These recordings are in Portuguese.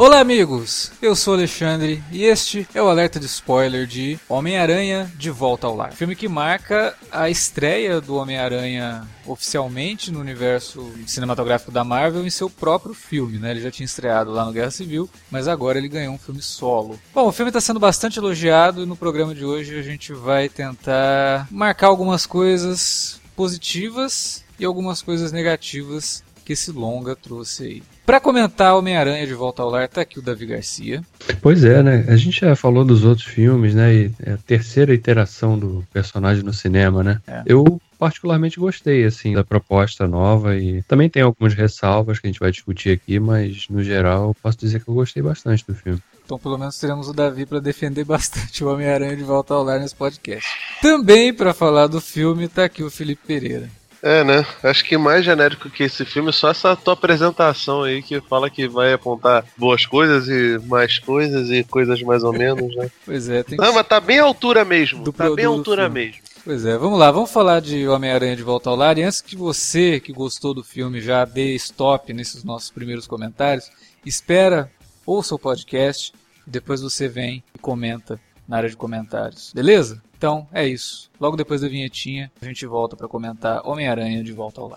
Olá, amigos! Eu sou Alexandre e este é o alerta de spoiler de Homem-Aranha de Volta ao Lar. Filme que marca a estreia do Homem-Aranha oficialmente no universo cinematográfico da Marvel em seu próprio filme, né? Ele já tinha estreado lá no Guerra Civil, mas agora ele ganhou um filme solo. Bom, o filme está sendo bastante elogiado e no programa de hoje a gente vai tentar marcar algumas coisas positivas e algumas coisas negativas que esse longa trouxe aí. Para comentar Homem-Aranha de Volta ao Lar, tá aqui o Davi Garcia. Pois é, né? A gente já falou dos outros filmes, né? E é a terceira iteração do personagem no cinema, né? É. Eu particularmente gostei, assim, da proposta nova e também tem algumas ressalvas que a gente vai discutir aqui, mas no geral posso dizer que eu gostei bastante do filme. Então, pelo menos teremos o Davi para defender bastante o Homem-Aranha de Volta ao Lar nesse podcast. Também para falar do filme tá aqui o Felipe Pereira. É, né? Acho que mais genérico que esse filme é só essa tua apresentação aí que fala que vai apontar boas coisas e mais coisas e coisas mais ou menos, né? pois é, tem Não, que... mas tá bem à altura mesmo. Do tá bem à altura mesmo. Pois é, vamos lá, vamos falar de Homem-Aranha de Volta ao Lar. E antes que você que gostou do filme já dê stop nesses nossos primeiros comentários, espera, ouça o podcast, depois você vem e comenta na área de comentários, beleza? Então é isso. Logo depois da vinhetinha, a gente volta para comentar Homem-Aranha de volta ao lar.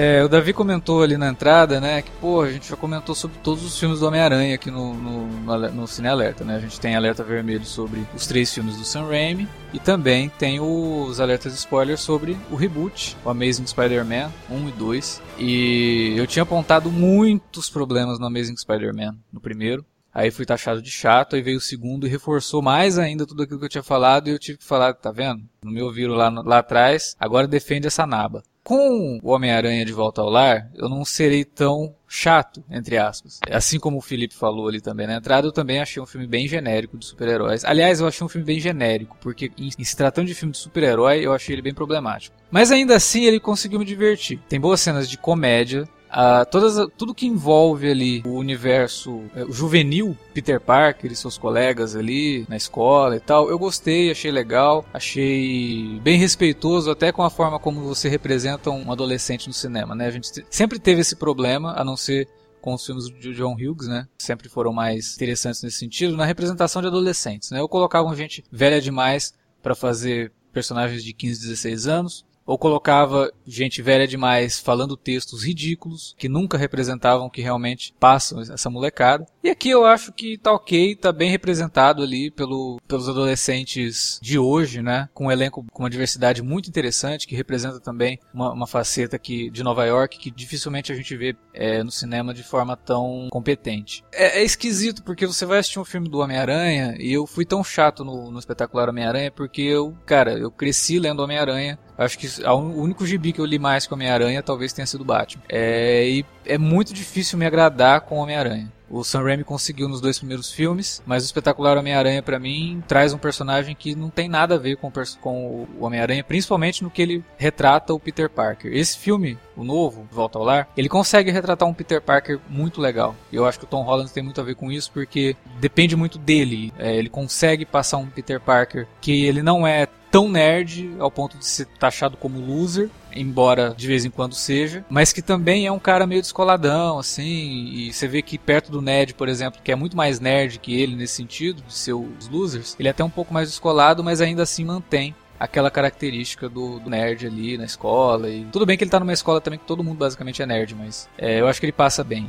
É, o Davi comentou ali na entrada, né, que pô, a gente já comentou sobre todos os filmes do Homem-Aranha aqui no, no, no, Cine Alerta, né? A gente tem alerta vermelho sobre os três filmes do Sam Raimi e também tem os alertas de spoiler sobre o reboot, o Amazing Spider-Man 1 e 2. E eu tinha apontado muitos problemas no Amazing Spider-Man no primeiro. Aí fui taxado de chato, aí veio o segundo e reforçou mais ainda tudo aquilo que eu tinha falado e eu tive que falar, tá vendo? No meu viro lá, lá atrás, agora defende essa naba com o Homem-Aranha de Volta ao Lar, eu não serei tão chato, entre aspas. Assim como o Felipe falou ali também na entrada, eu também achei um filme bem genérico de super-heróis. Aliás, eu achei um filme bem genérico, porque em, se tratando de filme de super-herói, eu achei ele bem problemático. Mas ainda assim, ele conseguiu me divertir. Tem boas cenas de comédia, Uh, todas, tudo que envolve ali o universo é, o juvenil, Peter Parker e seus colegas ali na escola e tal, eu gostei, achei legal, achei bem respeitoso até com a forma como você representa um adolescente no cinema, né? A gente sempre teve esse problema, a não ser com os filmes de John Hughes, né? Sempre foram mais interessantes nesse sentido, na representação de adolescentes, né? Ou colocavam gente velha demais para fazer personagens de 15, 16 anos, ou colocava gente velha demais falando textos ridículos que nunca representavam o que realmente passam essa molecada. E aqui eu acho que tá ok, tá bem representado ali pelo, pelos adolescentes de hoje, né? Com um elenco com uma diversidade muito interessante que representa também uma, uma faceta que, de Nova York que dificilmente a gente vê é, no cinema de forma tão competente. É, é, esquisito porque você vai assistir um filme do Homem-Aranha e eu fui tão chato no, no espetacular Homem-Aranha porque eu, cara, eu cresci lendo Homem-Aranha Acho que o único gibi que eu li mais com Homem-Aranha talvez tenha sido Batman. É, e é muito difícil me agradar com Homem-Aranha. O Sam Raimi conseguiu nos dois primeiros filmes, mas o espetacular Homem-Aranha para mim traz um personagem que não tem nada a ver com, com o Homem-Aranha, principalmente no que ele retrata o Peter Parker. Esse filme, o novo, Volta ao Lar, ele consegue retratar um Peter Parker muito legal. E eu acho que o Tom Holland tem muito a ver com isso, porque depende muito dele. É, ele consegue passar um Peter Parker que ele não é tão nerd ao ponto de ser taxado como loser, embora de vez em quando seja, mas que também é um cara meio descoladão, assim, e você vê que perto do Ned, por exemplo, que é muito mais nerd que ele nesse sentido, de ser os losers, ele é até um pouco mais descolado, mas ainda assim mantém aquela característica do, do, nerd ali na escola. E tudo bem que ele tá numa escola também que todo mundo basicamente é nerd, mas é, eu acho que ele passa bem.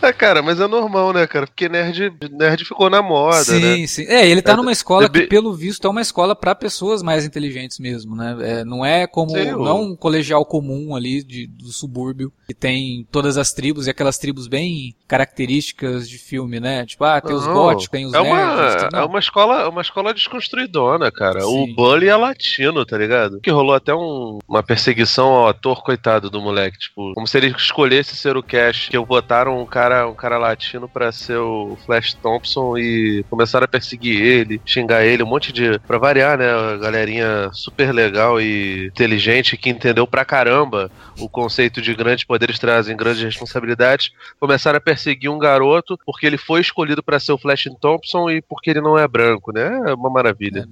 É, cara, mas é normal, né, cara? Porque nerd, nerd ficou na moda, sim, né? Sim. É, ele tá é, numa escola que, pelo visto, é uma escola para pessoas mais inteligentes mesmo, né? É, não é como. Sim, não é um colegial comum ali de, do subúrbio, que tem todas as tribos e aquelas tribos bem características de filme, né? Tipo, ah, tem os góticos, tem os é nerds. Uma, é uma escola, uma escola desconstruidona, cara. Sim. O Bully é latino latino, tá ligado? Que rolou até um, uma perseguição ao ator, coitado do moleque. Tipo, como se ele escolhesse ser o Cash, que botaram um cara, um cara latino pra ser o Flash Thompson e começaram a perseguir ele, xingar ele, um monte de. Pra variar, né? A galerinha super legal e inteligente que entendeu pra caramba o conceito de grandes poderes trazem grandes responsabilidades. Começaram a perseguir um garoto porque ele foi escolhido para ser o Flash Thompson e porque ele não é branco, né? É uma maravilha.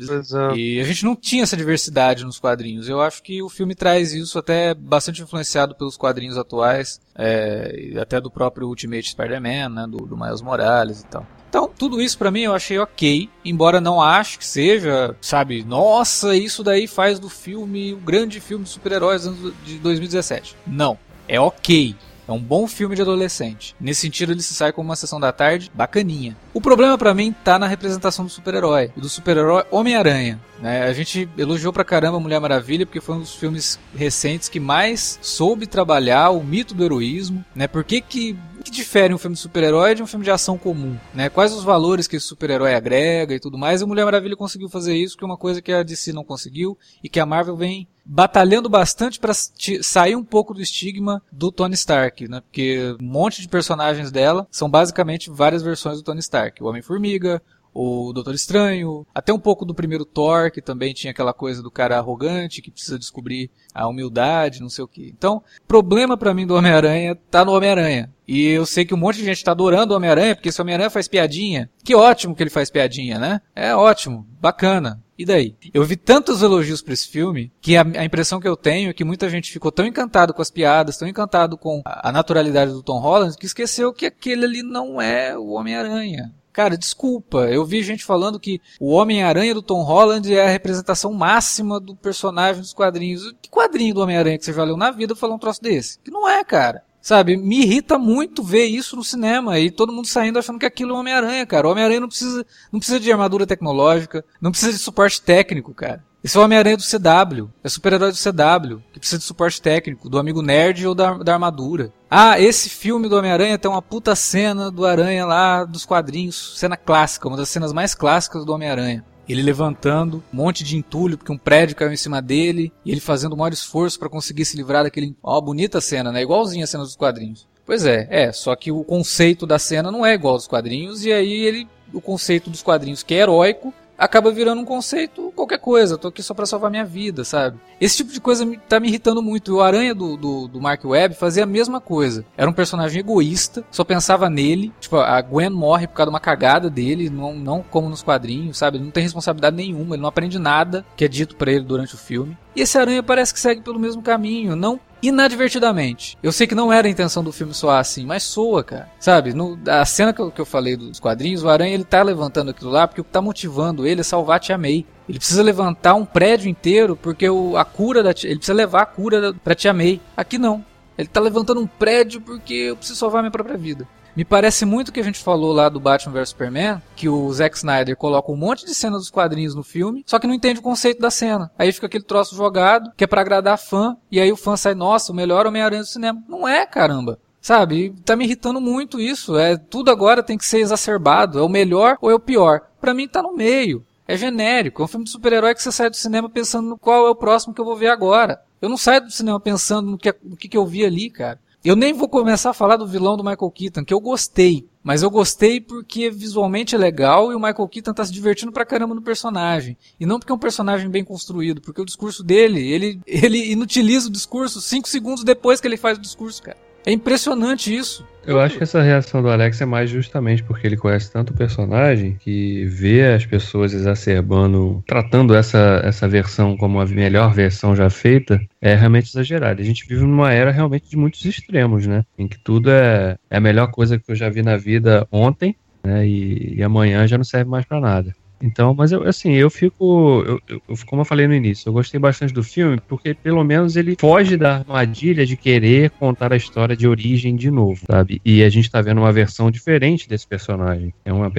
É, e a gente não tinha essa diversidade nos quadrinhos. Eu acho que o filme traz isso até bastante influenciado pelos quadrinhos atuais, é, até do próprio Ultimate Spider-Man, né, do, do Miles Morales e tal. Então, tudo isso para mim eu achei ok, embora não acho que seja, sabe, nossa, isso daí faz do filme o grande filme de super-heróis de 2017. Não, é ok. É um bom filme de adolescente. Nesse sentido, ele se sai como uma sessão da tarde bacaninha. O problema para mim tá na representação do super-herói, do super-herói Homem-Aranha. Né? A gente elogiou pra caramba Mulher Maravilha porque foi um dos filmes recentes que mais soube trabalhar o mito do heroísmo. Né? Por que, que, que difere um filme de super-herói de um filme de ação comum? Né? Quais os valores que esse super-herói agrega e tudo mais? E Mulher Maravilha conseguiu fazer isso, que é uma coisa que a DC não conseguiu e que a Marvel vem batalhando bastante para sair um pouco do estigma do Tony Stark, né? Porque um monte de personagens dela são basicamente várias versões do Tony Stark. O Homem-Formiga, o Doutor Estranho, até um pouco do primeiro Thor, que também tinha aquela coisa do cara arrogante que precisa descobrir a humildade, não sei o que. Então, problema para mim do Homem-Aranha tá no Homem-Aranha. E eu sei que um monte de gente tá adorando o Homem-Aranha, porque esse Homem-Aranha faz piadinha. Que ótimo que ele faz piadinha, né? É ótimo, bacana. E daí? Eu vi tantos elogios para esse filme que a, a, impressão que eu tenho é que muita gente ficou tão encantado com as piadas, tão encantado com a, a naturalidade do Tom Holland, que esqueceu que aquele ali não é o Homem-Aranha. Cara, desculpa, eu vi gente falando que o Homem-Aranha do Tom Holland é a representação máxima do personagem dos quadrinhos. Que quadrinho do Homem-Aranha que você já leu na vida falou um troço desse? Que não é, cara. Sabe, me irrita muito ver isso no cinema e todo mundo saindo achando que aquilo é Homem-Aranha, cara. O Homem-Aranha não precisa, não precisa de armadura tecnológica, não precisa de suporte técnico, cara. Esse é o Homem-Aranha do CW. É super-herói do CW, que precisa de suporte técnico, do amigo nerd ou da, da armadura. Ah, esse filme do Homem-Aranha tem uma puta cena do Aranha lá dos quadrinhos, cena clássica, uma das cenas mais clássicas do Homem-Aranha. Ele levantando um monte de entulho porque um prédio caiu em cima dele e ele fazendo o maior esforço para conseguir se livrar daquele. Ó, bonita cena, né? Igualzinha a cena dos quadrinhos. Pois é, é, só que o conceito da cena não é igual aos quadrinhos e aí ele o conceito dos quadrinhos que é heróico acaba virando um conceito qualquer coisa. Tô aqui só para salvar minha vida, sabe? Esse tipo de coisa tá me irritando muito. O Aranha do, do, do, Mark Webb fazia a mesma coisa. Era um personagem egoísta, só pensava nele. Tipo, a Gwen morre por causa de uma cagada dele, não, não como nos quadrinhos, sabe? Ele não tem responsabilidade nenhuma, ele não aprende nada que é dito para ele durante o filme. E esse Aranha parece que segue pelo mesmo caminho, não inadvertidamente. Eu sei que não era a intenção do filme soar assim, mas soa, cara. Sabe, no, a cena que eu, que eu falei dos quadrinhos, o Aranha ele tá levantando aquilo lá porque o que tá motivando ele é salvar a Tia May. Ele precisa levantar um prédio inteiro porque o, a cura da tia, ele precisa levar a cura da, pra Tia May. Aqui não. Ele tá levantando um prédio porque eu preciso salvar minha própria vida. Me parece muito o que a gente falou lá do Batman vs Superman, que o Zack Snyder coloca um monte de cenas dos quadrinhos no filme, só que não entende o conceito da cena. Aí fica aquele troço jogado, que é para agradar fã, e aí o fã sai, nossa, o melhor Homem-Aranha do cinema. Não é, caramba. Sabe? Tá me irritando muito isso. É tudo agora tem que ser exacerbado. É o melhor ou é o pior? Para mim tá no meio. É genérico. É um filme de super-herói que você sai do cinema pensando no qual é o próximo que eu vou ver agora. Eu não saio do cinema pensando no que, no que, que eu vi ali, cara. Eu nem vou começar a falar do vilão do Michael Keaton, que eu gostei. Mas eu gostei porque visualmente é legal e o Michael Keaton tá se divertindo pra caramba no personagem. E não porque é um personagem bem construído, porque o discurso dele, ele, ele inutiliza o discurso cinco segundos depois que ele faz o discurso, cara. É impressionante isso. Eu acho que essa reação do Alex é mais justamente porque ele conhece tanto o personagem que vê as pessoas exacerbando, tratando essa, essa versão como a melhor versão já feita, é realmente exagerado. A gente vive numa era realmente de muitos extremos, né? Em que tudo é, é a melhor coisa que eu já vi na vida ontem, né? E, e amanhã já não serve mais para nada. Então, mas eu, assim, eu fico. Eu, eu, como eu falei no início, eu gostei bastante do filme porque pelo menos ele foge da armadilha de querer contar a história de origem de novo, sabe? E a gente tá vendo uma versão diferente desse personagem. É uma,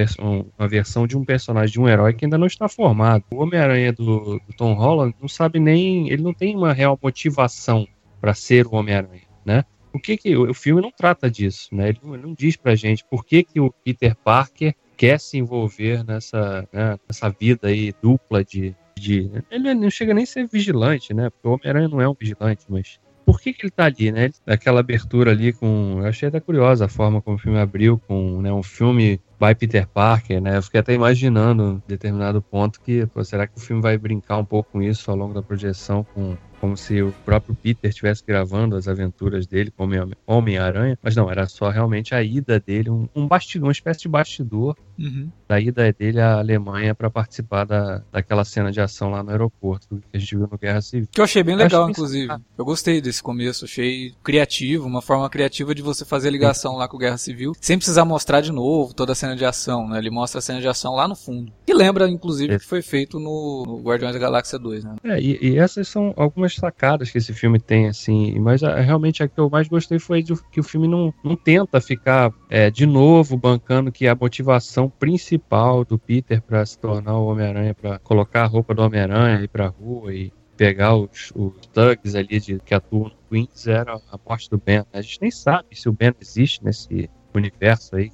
uma versão de um personagem, de um herói que ainda não está formado. O Homem-Aranha do, do Tom Holland não sabe nem. Ele não tem uma real motivação para ser o Homem-Aranha, né? O que que o, filme não trata disso, né? Ele não, ele não diz pra gente por que que o Peter Parker quer se envolver nessa, né, nessa vida aí dupla de, de. Ele não chega nem a ser vigilante, né? Porque o Homem-Aranha não é um vigilante, mas. Por que, que ele tá ali, né? Aquela abertura ali com. Eu achei até curiosa a forma como o filme abriu, com né, um filme by Peter Parker, né? Eu fiquei até imaginando, em determinado ponto, que pô, será que o filme vai brincar um pouco com isso ao longo da projeção, com como se o próprio Peter estivesse gravando as aventuras dele como Homem-Aranha, mas não, era só realmente a ida dele, um, um bastidor, uma espécie de bastidor uhum. da ida dele à Alemanha para participar da, daquela cena de ação lá no aeroporto que a gente viu no Guerra Civil. Que eu achei bem legal, inclusive. Eu gostei desse começo, achei criativo, uma forma criativa de você fazer a ligação lá com o Guerra Civil, sem precisar mostrar de novo toda a cena de ação, né? Ele mostra a cena de ação lá no fundo. Que lembra, inclusive, é. que foi feito no, no Guardiões da Galáxia 2, né? É, e, e essas são algumas sacadas que esse filme tem, assim. Mas a, realmente a que eu mais gostei foi de, que o filme não, não tenta ficar é, de novo bancando que a motivação principal do Peter para se tornar o Homem-Aranha, para colocar a roupa do Homem-Aranha e ir pra rua e pegar os, os thugs ali de, que atuam no Queens era a morte do Ben. A gente nem sabe se o Ben existe nesse universo aí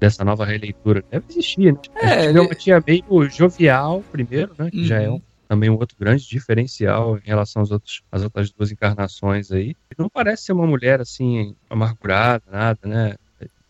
dessa nova releitura. Deve existir, né? É, ele... tia meio jovial primeiro, né? Que uhum. já é um também um outro grande diferencial em relação aos outros, às outras duas encarnações aí. Não parece ser uma mulher assim, amargurada, nada, né?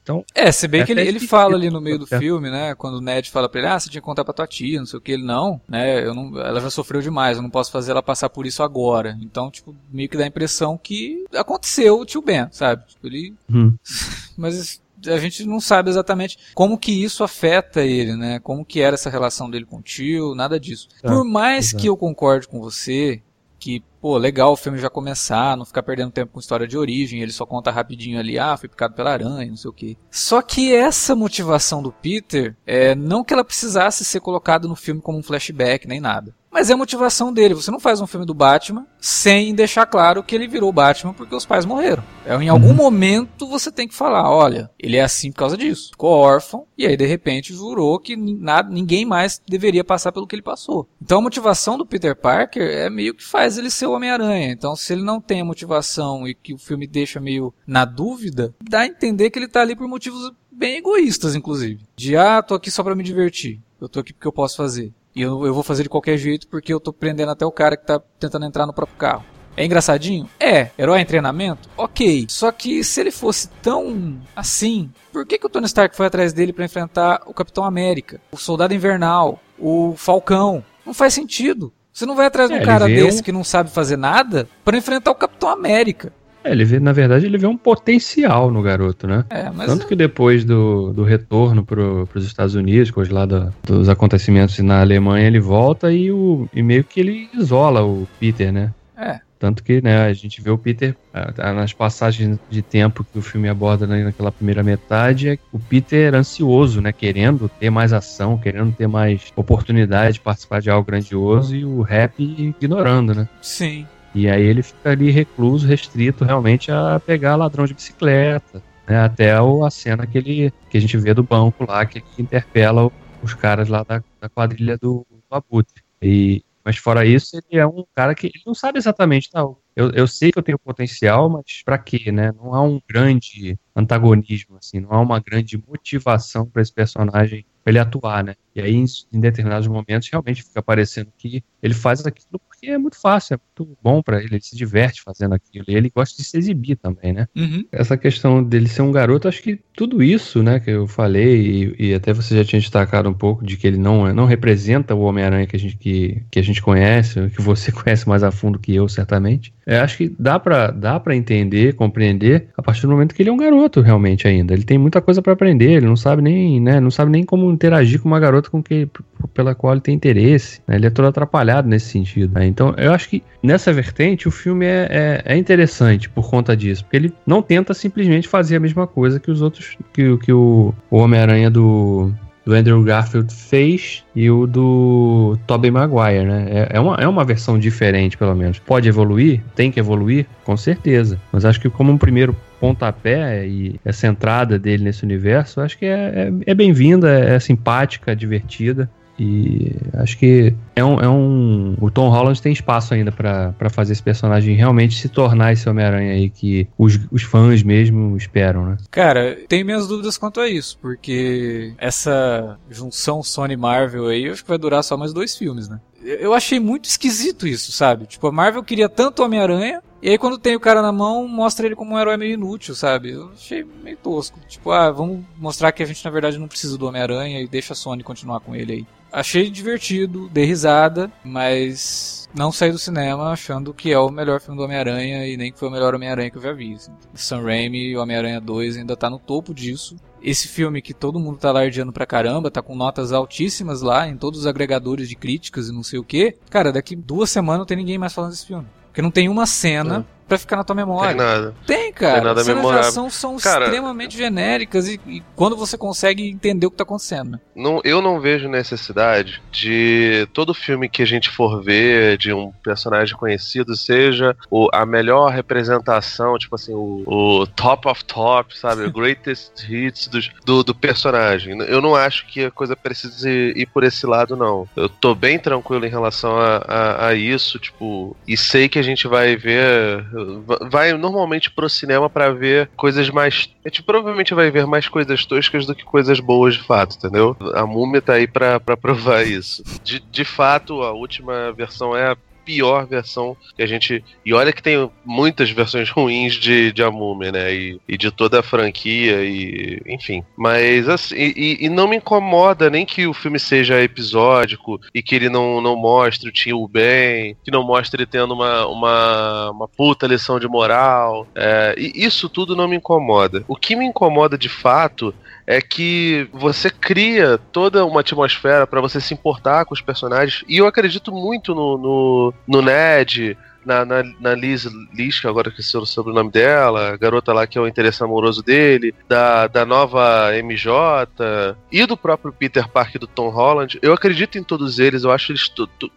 Então, é, se bem é que ele, ele fala ali no meio do filme, né? Quando o Ned fala pra ele, ah, você tinha que contar pra tua tia, não sei o que, ele não, né? Eu não, ela já sofreu demais, eu não posso fazer ela passar por isso agora. Então, tipo, meio que dá a impressão que aconteceu o tio Ben, sabe? Tipo, ele. Hum. Mas a gente não sabe exatamente como que isso afeta ele, né? Como que era essa relação dele com o tio, nada disso. É, Por mais exato. que eu concorde com você que, pô, legal o filme já começar, não ficar perdendo tempo com história de origem, ele só conta rapidinho ali, ah, foi picado pela aranha, não sei o que. Só que essa motivação do Peter, é, não que ela precisasse ser colocada no filme como um flashback, nem nada. Mas é a motivação dele. Você não faz um filme do Batman sem deixar claro que ele virou Batman porque os pais morreram. É, em algum uhum. momento você tem que falar, olha, ele é assim por causa disso. Ficou órfão e aí de repente jurou que nada, ninguém mais deveria passar pelo que ele passou. Então a motivação do Peter Parker é meio que faz ele ser o Homem-Aranha. Então se ele não tem a motivação e que o filme deixa meio na dúvida, dá a entender que ele tá ali por motivos bem egoístas, inclusive. De ah, tô aqui só para me divertir. Eu tô aqui porque eu posso fazer. E eu, eu vou fazer de qualquer jeito porque eu tô prendendo até o cara que tá tentando entrar no próprio carro. É engraçadinho? É. Herói em treinamento? Ok. Só que se ele fosse tão assim, por que, que o Tony Stark foi atrás dele para enfrentar o Capitão América, o Soldado Invernal, o Falcão? Não faz sentido. Você não vai atrás de um é, cara desse que não sabe fazer nada para enfrentar o Capitão América. É, ele vê, na verdade, ele vê um potencial no garoto, né? É, mas Tanto é... que depois do, do retorno para os Estados Unidos, depois lá do, dos acontecimentos na Alemanha, ele volta e, o, e meio que ele isola o Peter, né? É. Tanto que, né, a gente vê o Peter nas passagens de tempo que o filme aborda né, naquela primeira metade, é o Peter ansioso, né, querendo ter mais ação, querendo ter mais oportunidade de participar de algo grandioso e o rap ignorando, né? Sim. E aí ele fica ali recluso, restrito realmente a pegar ladrão de bicicleta. Né, até a cena que, ele, que a gente vê do banco lá, que interpela os caras lá da, da quadrilha do, do Abutre. E, mas fora isso, ele é um cara que ele não sabe exatamente, tá? Eu, eu sei que eu tenho potencial, mas para quê, né? Não há um grande antagonismo, assim, não há uma grande motivação para esse personagem ele atuar, né? E aí, em, em determinados momentos, realmente fica parecendo que ele faz aquilo porque é muito fácil, é muito bom para ele, ele se diverte fazendo aquilo. E ele gosta de se exibir também, né? Uhum. Essa questão dele ser um garoto, acho que tudo isso, né, que eu falei, e, e até você já tinha destacado um pouco de que ele não, não representa o Homem-Aranha que a gente, que, que a gente conhece, que você conhece mais a fundo que eu, certamente. É, acho que dá para dá pra entender, compreender, a partir do momento que ele é um garoto realmente ainda. Ele tem muita coisa para aprender, ele não sabe nem, né, não sabe nem como interagir com uma garota com que, pela qual ele tem interesse. Né, ele é todo atrapalhado nesse sentido. Né? Então, eu acho que nessa vertente o filme é, é, é, interessante por conta disso, porque ele não tenta simplesmente fazer a mesma coisa que os outros, que, que o, o Homem-Aranha do do Andrew Garfield fez e o do Tobey Maguire, né? É, é, uma, é uma versão diferente, pelo menos. Pode evoluir? Tem que evoluir? Com certeza. Mas acho que como um primeiro pontapé e essa entrada dele nesse universo, acho que é, é, é bem-vinda, é, é simpática, divertida. E acho que é um, é um. O Tom Holland tem espaço ainda para fazer esse personagem realmente se tornar esse Homem-Aranha aí que os, os fãs mesmo esperam, né? Cara, tenho minhas dúvidas quanto a isso, porque essa junção Sony-Marvel aí, eu acho que vai durar só mais dois filmes, né? Eu achei muito esquisito isso, sabe? Tipo, a Marvel queria tanto Homem-Aranha, e aí quando tem o cara na mão, mostra ele como um herói meio inútil, sabe? Eu achei meio tosco. Tipo, ah, vamos mostrar que a gente na verdade não precisa do Homem-Aranha e deixa a Sony continuar com ele aí. Achei divertido, dei risada, mas não saí do cinema achando que é o melhor filme do Homem-Aranha e nem que foi o melhor Homem-Aranha que eu já vi. Assim. Sam Raimi e Homem-Aranha 2 ainda tá no topo disso. Esse filme que todo mundo tá lardeando pra caramba, tá com notas altíssimas lá em todos os agregadores de críticas e não sei o que. Cara, daqui duas semanas não tem ninguém mais falando desse filme. Porque não tem uma cena pra ficar na tua memória. Tem nada. Tem, cara. Tem nada As cenas de ação são Cara, extremamente genéricas e, e quando você consegue entender o que tá acontecendo. Não, eu não vejo necessidade de todo filme que a gente for ver de um personagem conhecido seja o, a melhor representação, tipo assim, o, o top of top, sabe? O greatest hits dos- do, do personagem. Eu não acho que a coisa precise ir por esse lado, não. Eu tô bem tranquilo em relação a, a, a isso, tipo, e sei que a gente vai ver. Vai normalmente pro cinema pra ver coisas mais. A gente provavelmente vai ver mais coisas toscas do que coisas boas de fato, entendeu? A múmia tá aí pra, pra provar isso. De, de fato, a última versão é pior versão que a gente. E olha que tem muitas versões ruins de, de A Múmia, né? E, e de toda a franquia, e. Enfim. Mas assim. E, e não me incomoda nem que o filme seja episódico e que ele não, não mostre o tio bem, que não mostre ele tendo uma, uma, uma puta lição de moral. É, e isso tudo não me incomoda. O que me incomoda de fato é que você cria toda uma atmosfera pra você se importar com os personagens. E eu acredito muito no, no, no Ned, na, na, na Liz, Liz, que agora esqueci o sobrenome dela, a garota lá que é o interesse amoroso dele, da, da nova MJ e do próprio Peter Parker do Tom Holland. Eu acredito em todos eles, eu acho eles.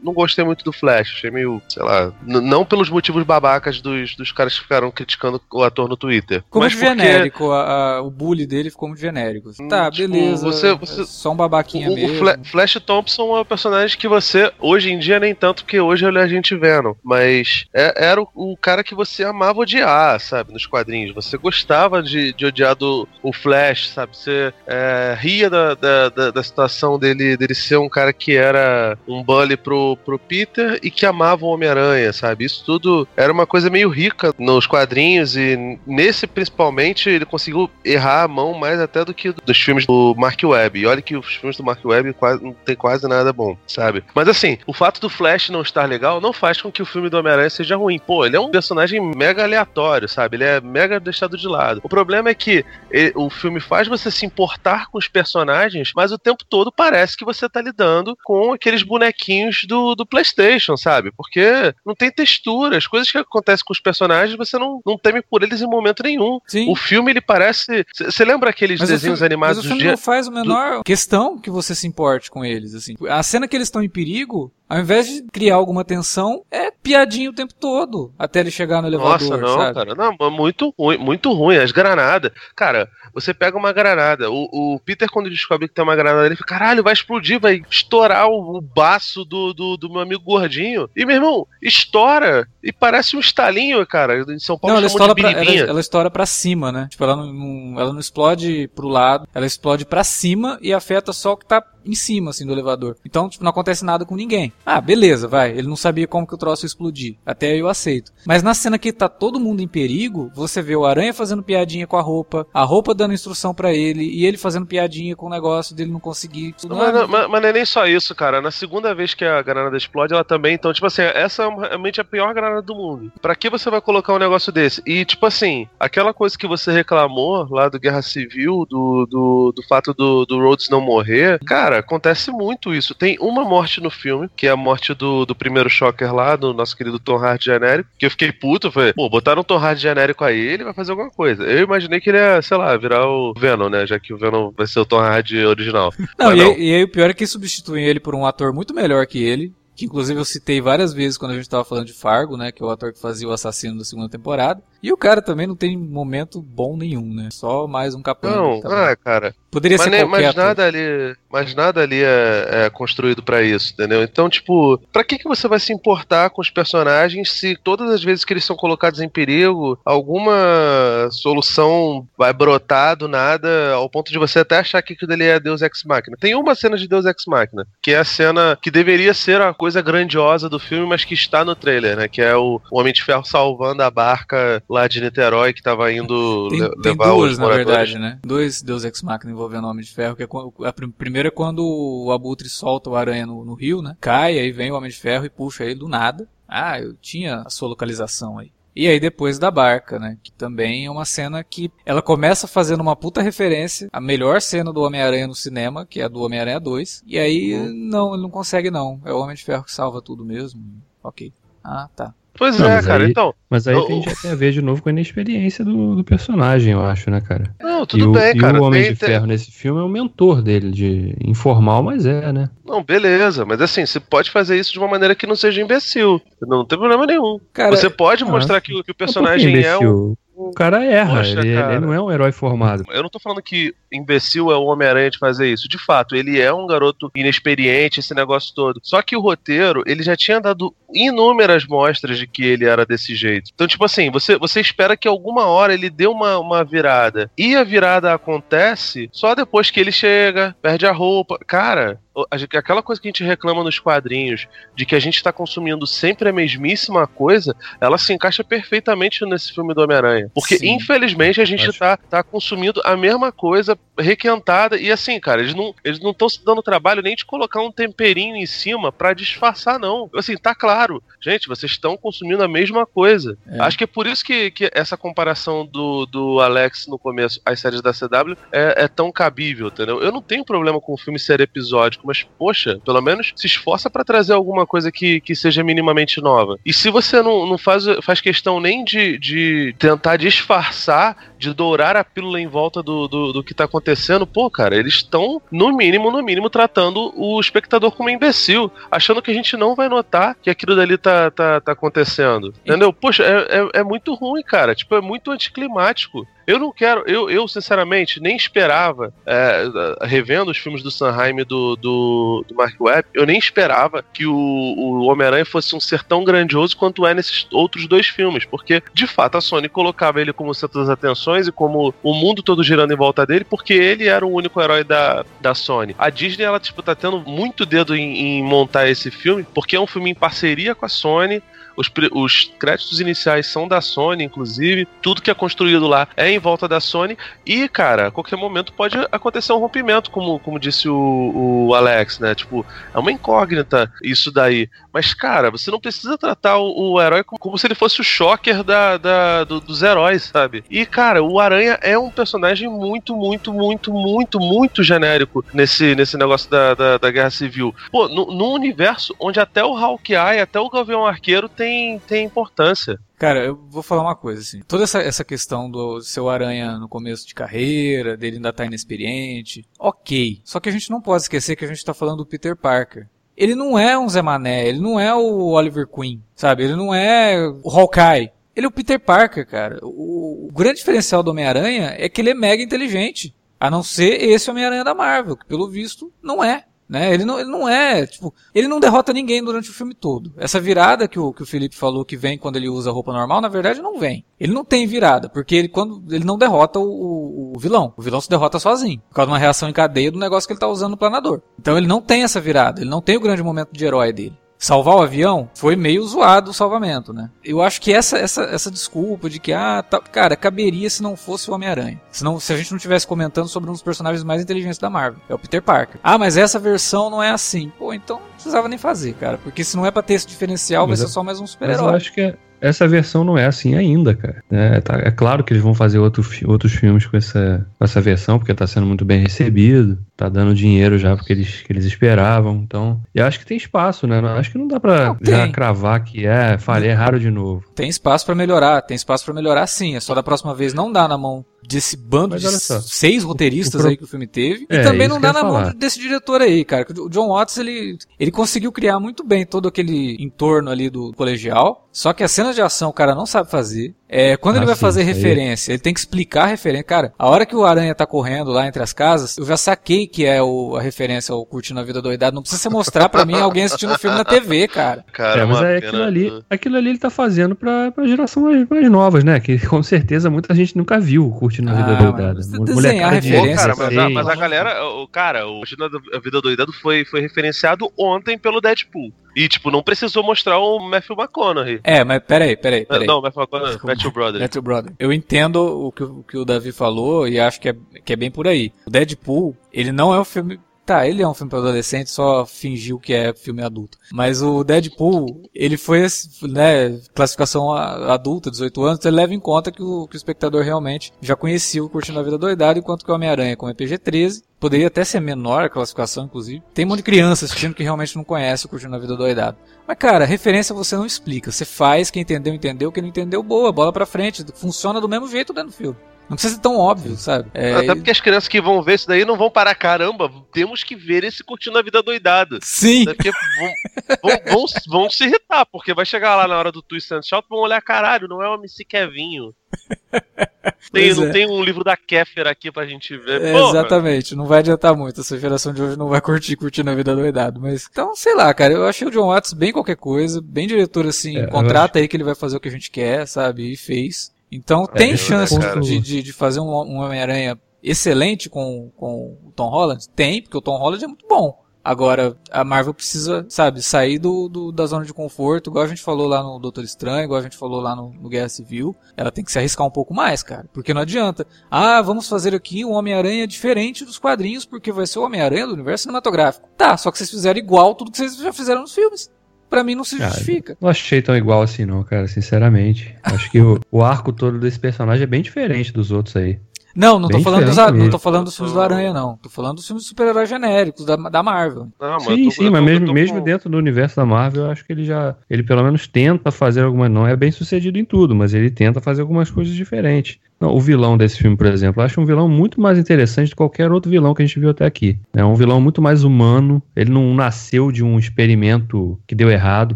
não gostei muito do Flash, achei meio, sei lá, não pelos motivos babacas dos, dos caras que ficaram criticando o ator no Twitter. Ficou mas porque genérico, a- a- o bully dele ficou muito genérico. Hum, tá, tipo, beleza. você- é você- só um babaquinha O, o mesmo. Fla- Flash Thompson é um personagem que você, hoje em dia, nem tanto, porque hoje ele é a gente Venom, mas é- era o, o cara que você amava odiar, sabe, nos quadrinhos. Você gostava de, de odiar do, o Flash, sabe? Você é, ria da, da, da, da situação dele, dele ser um cara que era um bully pro, pro Peter e que amava o Homem-Aranha, sabe? Isso tudo era uma coisa meio rica nos quadrinhos e nesse, principalmente, ele conseguiu errar a mão mais até do que dos filmes do Mark Webb. E olha que os filmes do Mark Webb quase, não tem quase nada bom, sabe? Mas assim, o fato do Flash não estar legal não faz com que o filme do Homem-Aranha seja ruim. Pô, ele é um personagem mega aleatório, sabe? Ele é mega deixado de lado. O problema é que e- o filme faz você se importar com os personagens, mas o tempo todo parece que você tá lidando com aqueles bonequinhos do, do PlayStation, sabe? Porque não tem textura. As coisas que acontecem com os personagens, você não, não teme por eles em momento nenhum. Sim. O filme, ele parece. Você lembra aqueles Mas o desenhos filme- animados mas o do filme dia. não faz a menor questão que você se importe com eles, assim. A cena que eles estão em perigo, ao invés de criar alguma tensão, é piadinha o tempo todo, até ele chegar no elevador, Nossa, não, sabe? cara. Não, mas muito ruim, muito ruim. As granadas. Cara, você pega uma granada. O, o Peter, quando descobre que tem uma granada, ele fica, caralho, vai explodir, vai estourar o, o baço do, do, do meu amigo gordinho. E, meu irmão, estoura. E parece um estalinho, cara. Em São Paulo Não, ela estoura, pra, ela, ela estoura pra cima, né? Tipo, ela não, não- ela não explode pro lado, ela explode pra cima e afeta só o que tá em cima, assim, do elevador. Então, tipo, não acontece nada com ninguém. Ah, beleza, vai. Ele não sabia como que o troço ia explodir. Até eu aceito. Mas na cena que tá todo mundo em perigo, você vê o Aranha fazendo piadinha com a roupa, a roupa dando instrução para ele, e ele fazendo piadinha com o negócio dele não conseguir. Não, mas, não, mas, mas, não é nem só isso, cara. Na segunda vez que a granada explode, ela também. Então, tipo assim, essa é realmente a pior granada do mundo. Pra que você vai colocar um negócio desse? E, tipo assim, aquela coisa que você reclamou lá do Guerra Civil, do, do, do fato do, do Rhodes não morrer, cara, acontece muito isso. Tem uma morte no filme, que é a morte do, do primeiro Shocker lá, do nosso querido Tom Hardy genérico, que eu fiquei puto, falei, pô, botaram um Tom Hardy genérico aí, ele vai fazer alguma coisa. Eu imaginei que ele ia, sei lá, virar o Venom, né, já que o Venom vai ser o Tom Hardy original. Não, e, não. Aí, e aí o pior é que substituem ele por um ator muito melhor que ele, que inclusive eu citei várias vezes quando a gente tava falando de Fargo, né, que é o ator que fazia o assassino da segunda temporada. E o cara também não tem momento bom nenhum, né? Só mais um capanga. Não, tá ah, cara. Poderia mas ser qualquer mas nada ali, mas nada ali é, é construído para isso, entendeu? Então, tipo, para que que você vai se importar com os personagens se todas as vezes que eles são colocados em perigo, alguma solução vai brotar do nada ao ponto de você até achar que aquilo ali é Deus Ex Machina. Tem uma cena de Deus Ex Machina, que é a cena que deveria ser a coisa grandiosa do filme, mas que está no trailer, né? Que é o, o Homem de Ferro salvando a barca lá de Niterói que tava indo tem, le tem levar duas, os moradores. na verdade, né? Dois Deus Ex Machina envolvendo o Homem de Ferro, que é a primeira é quando o Abutre solta o aranha no, no rio, né? Cai, aí vem o Homem de Ferro e puxa ele do nada. Ah, eu tinha a sua localização aí. E aí depois da barca, né? Que também é uma cena que ela começa fazendo uma puta referência à melhor cena do Homem-Aranha no cinema, que é a do Homem-Aranha 2. E aí, uhum. não, ele não consegue não. É o Homem de Ferro que salva tudo mesmo. Ok. Ah, tá. Pois não, é, cara, aí, então. Mas aí eu, tem, já tem a ver de novo com a inexperiência do, do personagem, eu acho, né, cara? Não, tudo e bem, o, cara. E o Homem tem, de Ferro tem... nesse filme é o mentor dele, de informal, mas é, né? Não, beleza, mas assim, você pode fazer isso de uma maneira que não seja imbecil. Não, tem problema nenhum. Cara, você pode ah, mostrar que, que o personagem é um o cara erra, Poxa, ele, cara. ele, não é um herói formado. Eu não tô falando que imbecil é o Homem-Aranha de fazer isso. De fato, ele é um garoto inexperiente, esse negócio todo. Só que o roteiro, ele já tinha dado inúmeras mostras de que ele era desse jeito. Então, tipo assim, você, você espera que alguma hora ele dê uma, uma virada. E a virada acontece só depois que ele chega, perde a roupa. Cara, aquela coisa que a gente reclama nos quadrinhos, de que a gente está consumindo sempre a mesmíssima coisa, ela se encaixa perfeitamente nesse filme do Homem-Aranha. Porque, Sim, infelizmente, a gente está tá consumindo a mesma coisa requentada. E assim, cara, eles não eles não estão se dando trabalho nem de colocar um temperinho em cima para disfarçar, não. Assim, tá claro. Gente, vocês estão consumindo a mesma coisa. É. Acho que é por isso que, que essa comparação do, do Alex no começo às séries da CW é, é tão cabível, entendeu? Eu não tenho problema com o filme ser episódico, mas, poxa, pelo menos se esforça para trazer alguma coisa que, que seja minimamente nova. E se você não, não faz, faz questão nem de, de tentar disfarçar, de dourar a pílula em volta do, do, do que tá acontecendo, pô, cara, eles estão, no mínimo, no mínimo, tratando o espectador como um imbecil, achando que a gente não vai notar que aquilo dali tá, tá, tá acontecendo. Entendeu? Poxa, é, é, é muito ruim, cara. Tipo, é muito anticlimático. Eu não quero, eu, eu sinceramente nem esperava, é, revendo os filmes do Sanheim do, do, do Mark Webb, eu nem esperava que o, o Homem-Aranha fosse um ser tão grandioso quanto é nesses outros dois filmes, porque de fato a Sony colocava ele como centro das atenções e como o mundo todo girando em volta dele, porque ele era o único herói da, da Sony. A Disney, ela, tipo, tá tendo muito dedo em, em montar esse filme, porque é um filme em parceria com a Sony, os, os créditos iniciais são da Sony, inclusive. Tudo que é construído lá é em volta da Sony. E, cara, a qualquer momento pode acontecer um rompimento, como, como disse o, o Alex, né? Tipo, é uma incógnita isso daí. Mas, cara, você não precisa tratar o, o herói como, como, se ele fosse o shocker da, da do, dos heróis, sabe? E, cara, o Aranha é um personagem muito, muito, muito, muito, muito genérico nesse, nesse negócio da, da, da Guerra Civil. Pô, num universo onde até o Hawkeye, até o Gavião Arqueiro tem tem, importância. Cara, eu vou falar uma coisa, assim. Toda essa, essa questão do seu aranha no começo de carreira, dele ainda tá inexperiente, ok. Só que a gente não pode esquecer que a gente tá falando do Peter Parker. Ele não é um Zé Mané, ele não é o Oliver Queen, sabe? Ele não é o Hawkeye. Ele é o Peter Parker, cara. O, o grande diferencial do Homem-Aranha é que ele é mega inteligente. A não ser esse Homem-Aranha da Marvel, que pelo visto não é. Né? Ele, não, ele não é, tipo, ele não derrota ninguém durante o filme todo. Essa virada que o, que o Felipe falou que vem quando ele usa roupa normal, na verdade não vem. Ele não tem virada, porque ele, quando, ele não derrota o, o, vilão. O vilão se derrota sozinho, por causa de uma reação em cadeia do negócio que ele tá usando no planador. Então ele não tem essa virada, ele não tem o grande momento de herói dele salvar o avião, foi meio zoado o salvamento, né? Eu acho que essa essa, essa desculpa de que, ah, tá, cara, caberia se não fosse o Homem-Aranha. Se, se a gente não tivesse comentando sobre um dos personagens mais inteligentes da Marvel, é o Peter Parker. Ah, mas essa versão não é assim. Pô, então não precisava nem fazer, cara. Porque se não é pra ter esse diferencial, mas vai ser só mais um super-herói. Mas eu acho que é, essa versão não é assim ainda, cara. É, tá, é claro que eles vão fazer outro, outros filmes com essa, com essa versão, porque tá sendo muito bem recebido, tá dando dinheiro já porque eles, que eles esperavam. Então, eu acho que tem espaço, né? acho que não dá pra não, já cravar que é, falei, é raro de novo. Tem espaço para melhorar, tem espaço para melhorar sim. É só da próxima vez não dá na mão desse bando de seis roteiristas pro... aí que o filme teve. É, e também não dá na falar. mão desse diretor aí, cara. O John Watts, ele, ele conseguiu criar muito bem todo aquele entorno ali do colegial. Só que as cenas de ação o cara não sabe fazer. É, quando ah, ele vai sim, fazer referência, ele tem que explicar a referência. Cara, a hora que o Aranha tá correndo lá entre as casas, eu já saquei que é o, a referência ao Curtindo a Vida Doidado. Não precisa você mostrar para mim alguém assistindo o filme na TV, cara. cara é, mas é aquilo ali, aquilo ali ele tá fazendo pra, pra geração mais, mais novas, né? Que com certeza muita gente nunca viu Curtindo a Vida ah, Doidado. Desenhar referência. cara, mas, a, mas a galera, o cara, o Curtindo a Vida Doidado foi, foi referenciado ontem pelo Deadpool. E, tipo, não precisou mostrar o Matthew McConaughey. É, mas peraí, peraí, peraí. Não, Matthew McConaughey, Matthew Brother. Matthew Brother. Eu entendo o que, o que o Davi falou e acho que é, que é bem por aí. O Deadpool, ele não é um filme Tá, ele é um filme para adolescente, só fingiu que é filme adulto. Mas o Deadpool, ele foi, né, classificação adulta, 18 anos, ele leva em conta que o, que o espectador realmente já conhecia o Curtindo a Vida Doidado, enquanto que o Homem-Aranha, como é PG-13, poderia até ser menor a classificação, inclusive. Tem um monte de crianças assistindo que realmente não conhece o Curtindo a Vida Doidado. Mas, cara, referência você não explica. Você faz, quem entendeu, entendeu, quem não entendeu, boa, bola pra frente. Funciona do mesmo jeito dentro do filme. Não precisa ser tão óbvio, sabe? É, Até porque as crianças que vão ver isso daí não vão parar, caramba, temos que ver esse curtindo a vida doidada. Sim. Porque vão, vão, vão, vão, se irritar, porque vai chegar lá na hora do twist and shout, vão olhar, caralho, não é o MC Kevinho. Tem, não é. tem um livro da Kéfera aqui pra gente ver. É, exatamente, não vai adiantar muito. Essa geração de hoje não vai curtir curtindo a vida doidado. Mas, então, sei lá, cara, eu achei o John Watts bem qualquer coisa, bem diretor assim, é, contrata acho... aí que ele vai fazer o que a gente quer, sabe? E fez. Então é, tem chance de, de, de, fazer um, um Homem-Aranha excelente com, com o Tom Holland? Tem, porque o Tom Holland é muito bom. Agora, a Marvel precisa, sabe, sair do, do, da zona de conforto, igual a gente falou lá no Doutor Estranho, igual a gente falou lá no, no, Guerra Civil. Ela tem que se arriscar um pouco mais, cara. Porque não adianta. Ah, vamos fazer aqui um Homem-Aranha diferente dos quadrinhos, porque vai ser o Homem-Aranha do universo cinematográfico. Tá, só que vocês fizeram igual tudo que vocês já fizeram nos filmes para mim não se justifica. não achei tão igual assim, não, cara, sinceramente. Acho que o, o arco todo desse personagem é bem diferente dos outros aí. Não, não tô, falando dos, não tô falando dos filmes do Aranha, não. Tô falando dos filmes de super-heróis genéricos da, da Marvel. Não, sim, tô, sim, mas mesmo, mesmo dentro do universo da Marvel, eu acho que ele já. Ele pelo menos tenta fazer alguma. Não é bem sucedido em tudo, mas ele tenta fazer algumas coisas diferentes. Não, o vilão desse filme, por exemplo, eu acho um vilão muito mais interessante do que qualquer outro vilão que a gente viu até aqui. É um vilão muito mais humano. Ele não nasceu de um experimento que deu errado,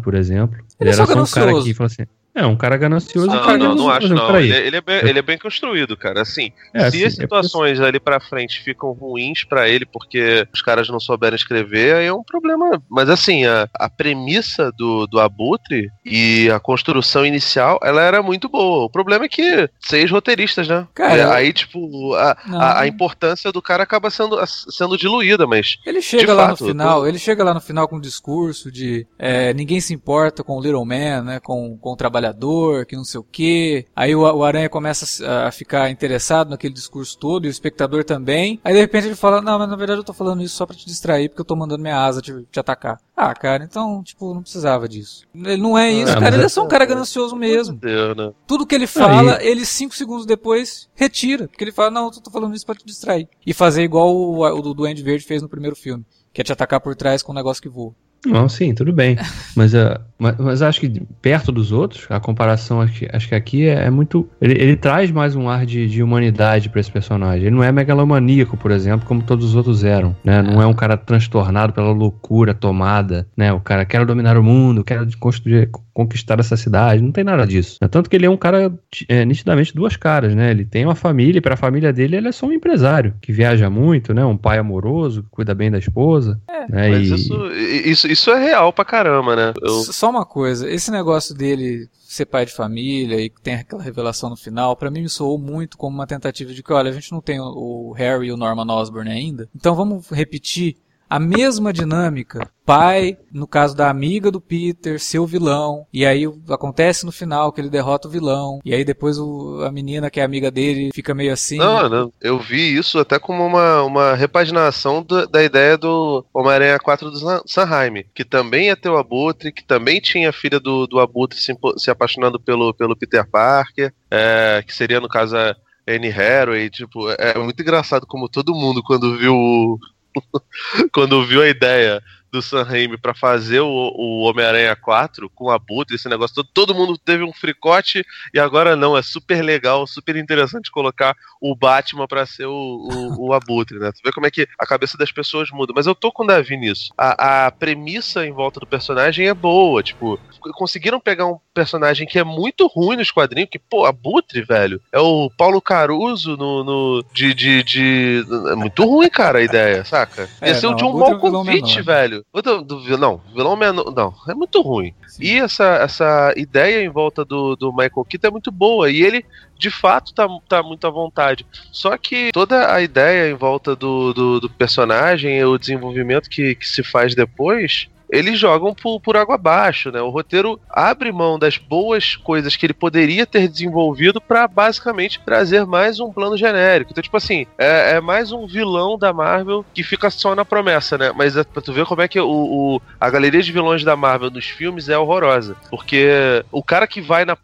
por exemplo. Ele, ele era só um cara que falou assim: é, um cara ganancioso. Não, cara não, não acho não. Ele, é, ele, é bem, ele é bem construído, cara. Assim, é, se assim, as é situações é ali pra frente ficam ruins para ele porque os caras não souberam escrever, aí é um problema. Mas assim, a, a premissa do, do Abutre e a construção inicial, ela era muito boa. O problema é que seis roteiristas, né? Cara, é, aí, tipo, a, a, a, importância do cara acaba sendo, sendo diluída, mas. Ele chega lá fato, no final, tô... ele chega lá no final com um discurso de é, ninguém se importa com o Little Man, né? Com, com o trabalho trabalhador, que não sei o quê. Aí o, o Aranha começa a, a, ficar interessado naquele discurso todo e o espectador também. Aí de repente ele fala: Não, mas na verdade eu tô falando isso só pra te distrair porque eu tô mandando minha asa te, te atacar. Ah, cara, então, tipo, não precisava disso. Ele não é isso, ah, cara. Ele é só um cara ganancioso mesmo. Deus, né? Tudo que ele fala, Aí. ele cinco segundos depois retira. Porque ele fala: Não, eu tô falando isso pra te distrair. E fazer igual o, o do Duende Verde fez no primeiro filme. Que é te atacar por trás com um negócio que voa. Não, sim, tudo bem. Mas, uh, mas, mas, acho que perto dos outros, a comparação acho que, acho que aqui é, é muito. Ele, ele, traz mais um ar de, de humanidade para esse personagem. Ele não é megalomaníaco, por exemplo, como todos os outros eram. Né? Não é um cara transtornado pela loucura tomada. Né? O cara quer dominar o mundo, quer construir, conquistar essa cidade, não tem nada disso. Tanto que ele é um cara é, nitidamente duas caras, né? Ele tem uma família, e para a família dele ele é só um empresário, que viaja muito, né? Um pai amoroso, que cuida bem da esposa. É, né? mas e... isso, isso, isso é real pra caramba, né? Eu... Só uma coisa, esse negócio dele ser pai de família e tem aquela revelação no final, para mim me soou muito como uma tentativa de que, olha, a gente não tem o Harry e o Norman Osborn ainda, então vamos repetir a mesma dinâmica. Pai, no caso da amiga do Peter, seu vilão, e aí acontece no final que ele derrota o vilão, e aí depois o, a menina que é amiga dele fica meio assim. Não, não, eu vi isso até como uma, uma repaginação do, da ideia do Homem-Aranha 4 do Sanheim, que também ter o Abutre, que também tinha a filha do, do Abutre se, se apaixonando pelo, pelo Peter Parker, é, que seria no caso a. Anne Hathaway, tipo, é muito engraçado como todo mundo, quando viu quando viu a ideia do Sam Raimi para fazer o, o Homem-Aranha 4 com a Abutre, esse negócio todo, todo mundo teve um fricote e agora não, é super legal, super interessante colocar o Batman para ser o, o, o, Abutre, né? Tu vê como é que a cabeça das pessoas muda. Mas eu tô com o Davi nisso. A, a premissa em volta do personagem é boa, tipo, conseguiram pegar um personagem que é muito ruim nos quadrinhos, que, pô, Abutre, velho, é o Paulo Caruso no, no de, de, de, É muito ruim, cara, a ideia, saca? É, Ia ser o John Malkovich, é velho. Do, do, não, vilão menor. Não, é muito ruim. Sim. E essa, essa ideia em volta do, do Michael Keaton é muito boa. E ele, de fato, tá, tá muito à vontade. Só que toda a ideia em volta do, do, do personagem e o desenvolvimento que, que se faz depois eles jogam por, por água abaixo, né? O roteiro abre mão das boas coisas que ele poderia ter desenvolvido para basicamente trazer mais um plano genérico. Então, tipo assim, é, é, mais um vilão da Marvel que fica só na promessa, né? Mas é pra tu ver como é que o, o, a galeria de vilões da Marvel nos filmes é horrorosa. Porque o cara que vai na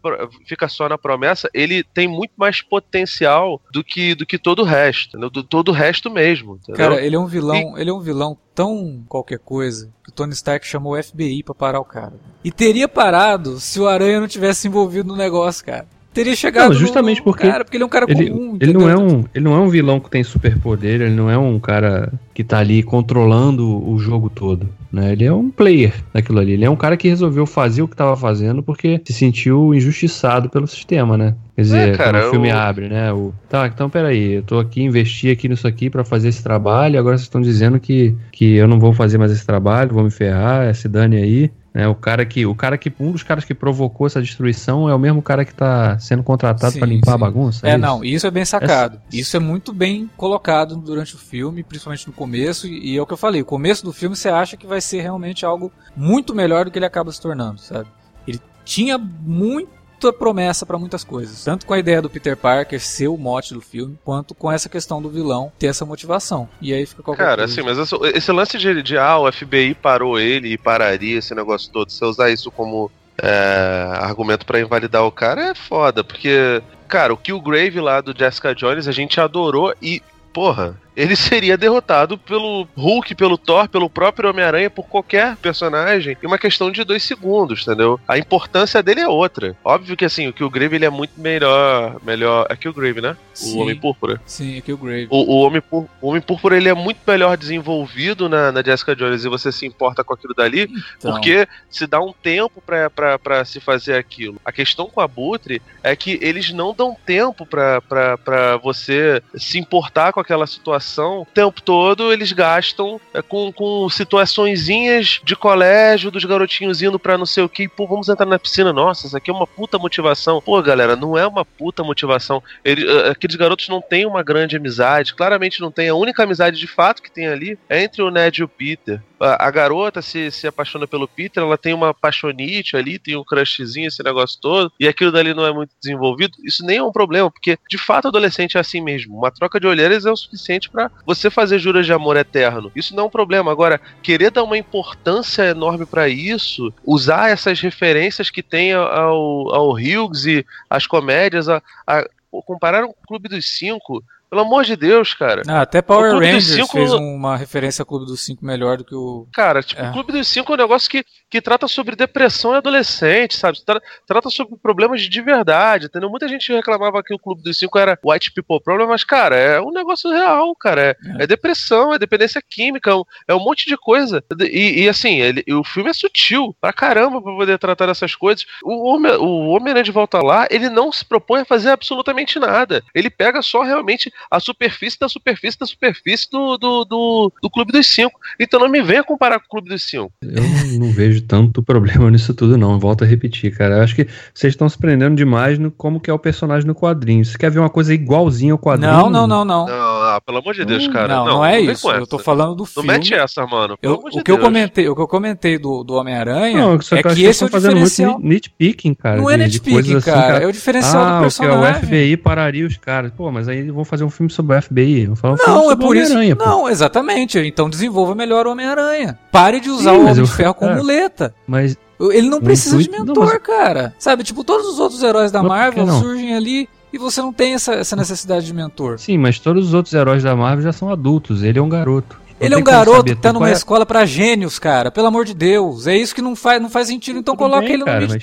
fica só na promessa, ele tem muito mais potencial do que, do que todo o resto, né? do todo o resto mesmo. Entendeu? Cara, ele é um vilão, e... ele é um vilão tão qualquer coisa que o Tony Stark chamou o FBI para parar o cara. E teria parado se o Aranha não tivesse envolvido no negócio, cara. Teria chegado não, justamente no, porque cara, porque ele é um cara ele, comum. Ele não, é um, ele não é um vilão que tem superpoder, ele não é um cara que tá ali controlando o jogo todo. Né? Ele é um player daquilo ali. Ele é um cara que resolveu fazer o que estava fazendo porque se sentiu injustiçado pelo sistema, né? Quer dizer, é, cara, o filme eu... abre, né? O, tá, então peraí, eu tô aqui, investi aqui nisso aqui para fazer esse trabalho, agora vocês estão dizendo que, que eu não vou fazer mais esse trabalho, vou me ferrar, se dane aí. É, o cara que, o cara que, um dos caras que provocou essa destruição é o mesmo cara que está sendo contratado para limpar sim. a bagunça. É, é não, isso é bem sacado. É... Isso é muito bem colocado durante o filme, principalmente no começo. E, e é o que eu falei, o começo do filme você acha que vai ser realmente algo muito melhor do que ele acaba se tornando, sabe? Ele tinha muito muita promessa para muitas coisas. Tanto com a ideia do Peter Parker ser o mote do filme, quanto com essa questão do vilão ter essa motivação. E aí fica qualquer Cara, coisa. assim, mas esse lance de, de ah, o FBI parou ele e pararia esse negócio todo, você usar isso como é, argumento para invalidar o cara é foda, porque, cara, o Killgrave lá do Jessica Jones a gente adorou e, porra, ele seria derrotado pelo Hulk, pelo Thor, pelo próprio Homem-Aranha, por qualquer personagem, em uma questão de dois segundos, entendeu? A importância dele é outra. Óbvio que assim, o Killgrave ele é muito melhor. melhor é Killgrave, né? Sim. O Homem Púrpura. Sim, é Killgrave. O, o, Homem, o Homem Púrpura ele é muito melhor desenvolvido na, na Jessica Jones e você se importa com aquilo dali, então. porque se dá um tempo para se fazer aquilo. A questão com a Butre é que eles não dão tempo para você se importar com aquela situação o tempo todo eles gastam é, com, com situaçõezinhas de colégio, dos garotinhos indo pra não sei o que, pô, vamos entrar na piscina. Nossa, isso aqui é uma puta motivação. Pô, galera, não é uma puta motivação. Ele, uh, aqueles garotos não têm uma grande amizade, claramente não tem. A única amizade de fato que tem ali é entre o Ned e o Peter a, garota se, se apaixona pelo Peter, ela tem uma paixonite ali, tem um crushzinho, esse negócio todo, e aquilo dali não é muito desenvolvido, isso nem é um problema, porque de fato adolescente é assim mesmo. Uma troca de olhares é o suficiente para você fazer juras de amor eterno. Isso não é um problema. Agora, querer dar uma importância enorme para isso, usar essas referências que tem ao, ao Hughes e as comédias, a, a comparar o Clube dos Cinco Pelo amor de Deus, cara. Ah, até Power Rangers cinco... fez uma referência ao Clube dos Cinco melhor do que o. Cara, tipo, é. o Clube dos Cinco é um negócio que, que trata sobre depressão em adolescente, sabe? Tra trata sobre problemas de verdade, entendeu? Muita gente reclamava que o Clube dos Cinco era white people problem, mas, cara, é um negócio real, cara. É, é. é depressão, é dependência química, é um monte de coisa. E, e assim, ele, o filme é sutil pra caramba pra poder tratar dessas coisas. O, Homem, o Homem-Aranha de Volta lá, ele não se propõe a fazer absolutamente nada. Ele pega só realmente a superfície da superfície da superfície do, do, do, do Clube dos Cinco. Então não me venha comparar com o Clube dos Cinco. Eu não, não vejo tanto problema nisso tudo, não. Volto a repetir, cara. Eu acho que vocês estão se prendendo demais no como que é o personagem no quadrinho. Você quer ver uma coisa igualzinha ao quadrinho? Não, não, não, não. Não, ah, pelo amor de Deus, cara. Não, não, não é não isso. Eu tô falando do filme. Não mete essa, mano. Eu, o, que eu comentei, o que eu comentei do, do Homem-Aranha é que, que esse é o diferencial. nitpicking, cara. Não é nitpicking, assim, cara. É o diferencial ah, do personagem. O, é o FBI pararia os caras. Pô, mas aí vão fazer um filme sobre o FBI. Vão falar um não, é por isso. Não, exatamente. Então desenvolva melhor o Homem-Aranha. Pare de usar Sim, o Homem de Ferro como muleta. Mas ele não precisa de mentor, cara. Sabe, tipo, todos os outros heróis da Marvel surgem ali e você não tem essa, essa necessidade de mentor. Sim, mas todos os outros heróis da Marvel já são adultos. Ele é um garoto. Não ele é um garoto que tá numa é... escola para gênios, cara. Pelo amor de Deus. É isso que não faz, não faz sentido. Então coloca ele no cara. Mas...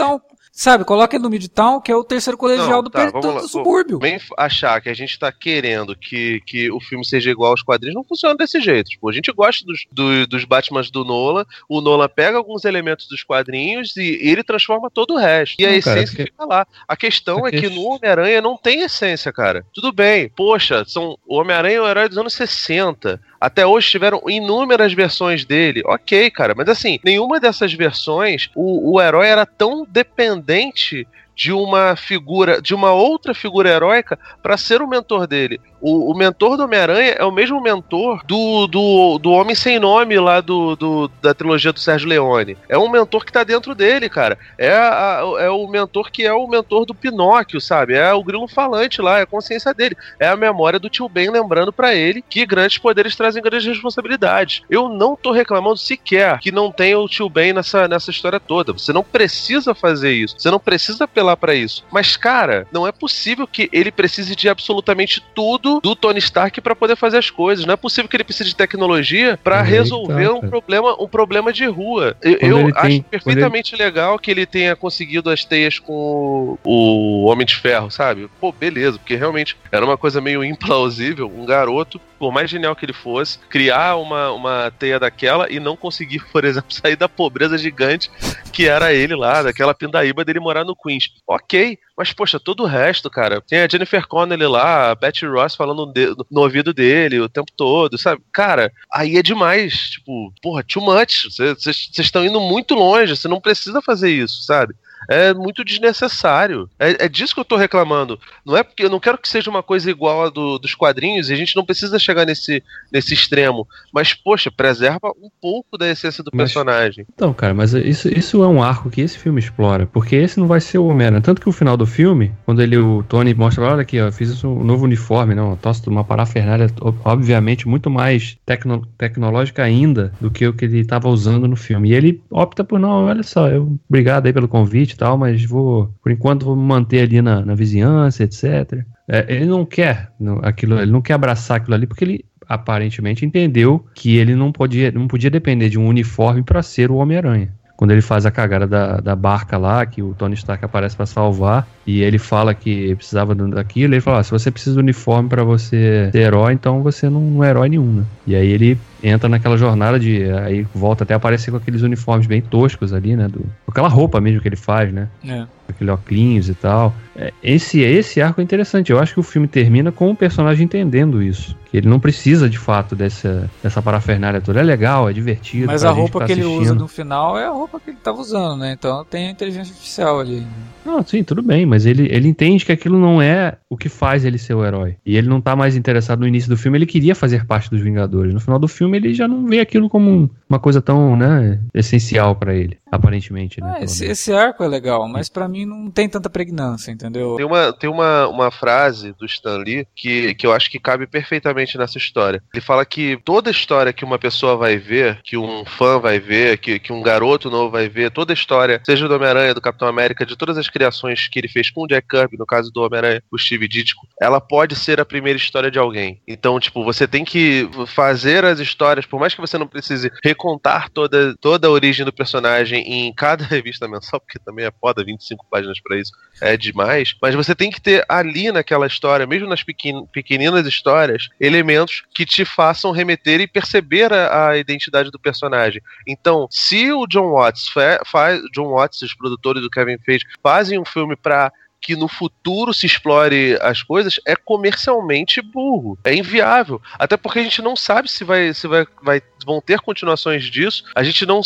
Sabe, coloca ele no Midtown, que é o terceiro colegial não, do, tá, do, do subúrbio. Vem achar que a gente tá querendo que, que o filme seja igual aos quadrinhos, não funciona desse jeito. Tipo, a gente gosta dos, do, dos Batmans do Nolan, o Nolan pega alguns elementos dos quadrinhos e ele transforma todo o resto. E não, a essência cara, fica lá. A questão a é que no Homem-Aranha não tem essência, cara. Tudo bem, poxa, são, o Homem-Aranha é o herói dos anos 60. Até hoje tiveram inúmeras versões dele. Ok, cara, mas assim, nenhuma dessas versões o, o herói era tão dependente de uma figura, de uma outra figura heróica para ser o mentor dele. O, o mentor do Homem-Aranha é o mesmo mentor do, do, do Homem Sem Nome lá do, do, da trilogia do Sérgio Leone. É um mentor que tá dentro dele, cara. É, a, é o mentor que é o mentor do Pinóquio, sabe? É o grilo falante lá, é a consciência dele. É a memória do tio Ben lembrando para ele que grandes poderes trazem grandes responsabilidades. Eu não tô reclamando sequer que não tenha o tio Ben nessa, nessa história toda. Você não precisa fazer isso. Você não precisa apelar para isso. Mas, cara, não é possível que ele precise de absolutamente tudo do Tony Stark para poder fazer as coisas. Não é possível que ele precise de tecnologia para resolver um problema, um problema de rua. Eu, eu acho tem, perfeitamente ele... legal que ele tenha conseguido as teias com o Homem de Ferro, sabe? Pô, beleza, porque realmente era uma coisa meio implausível. Um garoto, por mais genial que ele fosse, criar uma, uma teia daquela e não conseguir, por exemplo, sair da pobreza gigante que era ele lá, daquela pindaíba dele morar no Queens. Ok, mas, poxa, todo o resto, cara. Tem a Jennifer Connelly lá, a Betty Ross falando no ouvido dele o tempo todo, sabe? Cara, aí é demais. Tipo, porra, too much. Vocês estão indo muito longe. Você não precisa fazer isso, sabe? É muito desnecessário. É, é, disso que eu tô reclamando. Não é porque eu não quero que seja uma coisa igual a do, dos quadrinhos e a gente não precisa chegar nesse, nesse extremo. Mas, poxa, preserva um pouco da essência do mas, personagem. Então, cara, mas isso, isso é um arco que esse filme explora. Porque esse não vai ser o Homem-Aranha. Tanto que o final do filme, quando ele, o Tony mostra, olha aqui, ó, fiz um novo uniforme, não, tosse uma parafernália, obviamente, muito mais tecno, tecnológica ainda do que o que ele estava usando no filme. E ele opta por, não, olha só, eu, obrigado aí pelo convite tal, mas vou, por enquanto, vou me manter ali na, na vizinhança, etc. É, ele não quer aquilo, ele não quer abraçar aquilo ali porque ele aparentemente entendeu que ele não podia, não podia depender de um uniforme para ser o Homem-Aranha quando ele faz a cagada da, da barca lá, que o Tony Stark aparece para salvar, e ele fala que precisava daquilo, ele fala: ah, se você precisa do uniforme para você ser herói, então você não, não é herói nenhum, né? E aí ele entra naquela jornada de. Aí volta até aparecer com aqueles uniformes bem toscos ali, né? Do, com aquela roupa mesmo que ele faz, né? É. Aquele óculos e tal. É, esse, esse arco é interessante. Eu acho que o filme termina com o personagem entendendo isso. Que ele não precisa, de fato, dessa, dessa parafernália toda. É legal, é divertido. Mas a roupa tá que ele usa no final é a roupa que ele estava usando, né? Então tem a inteligência artificial ali. Não, sim, tudo bem, mas ele, ele entende que aquilo não é o que faz ele ser o herói. E ele não tá mais interessado no início do filme, ele queria fazer parte dos Vingadores. No final do filme, ele já não vê aquilo como um, uma coisa tão, né, essencial para ele, aparentemente, né? Ah, esse, esse, arco é legal, mas para mim não tem tanta pregnância, entendeu? Tem uma, tem uma, uma frase do Stan Lee que, que eu acho que cabe perfeitamente nessa história. Ele fala que toda história que uma pessoa vai ver, que um fã vai ver, que, que um garoto novo vai ver, toda história, seja do Homem-Aranha, do Capitão América, de todas as criações que ele fez com o Jack Kirby, no caso do Homem-Aranha, o Steve Ditko, ela pode ser a primeira história de alguém. Então, tipo, você tem que fazer as histórias, por mais que você não precise recontar toda, toda a origem do personagem em cada revista mensal, porque também é foda, 25 páginas para isso, é demais, mas você tem que ter ali naquela história, mesmo nas pequen pequeninas histórias, elementos que te façam remeter e perceber a, a identidade do personagem. Então, se o John Watts faz, John Watts, os produtores do Kevin Feige, fazem um filme para que no futuro se explore as coisas é comercialmente burro, é inviável. Até porque a gente não sabe se vai se vai, vai vão ter continuações disso. A gente não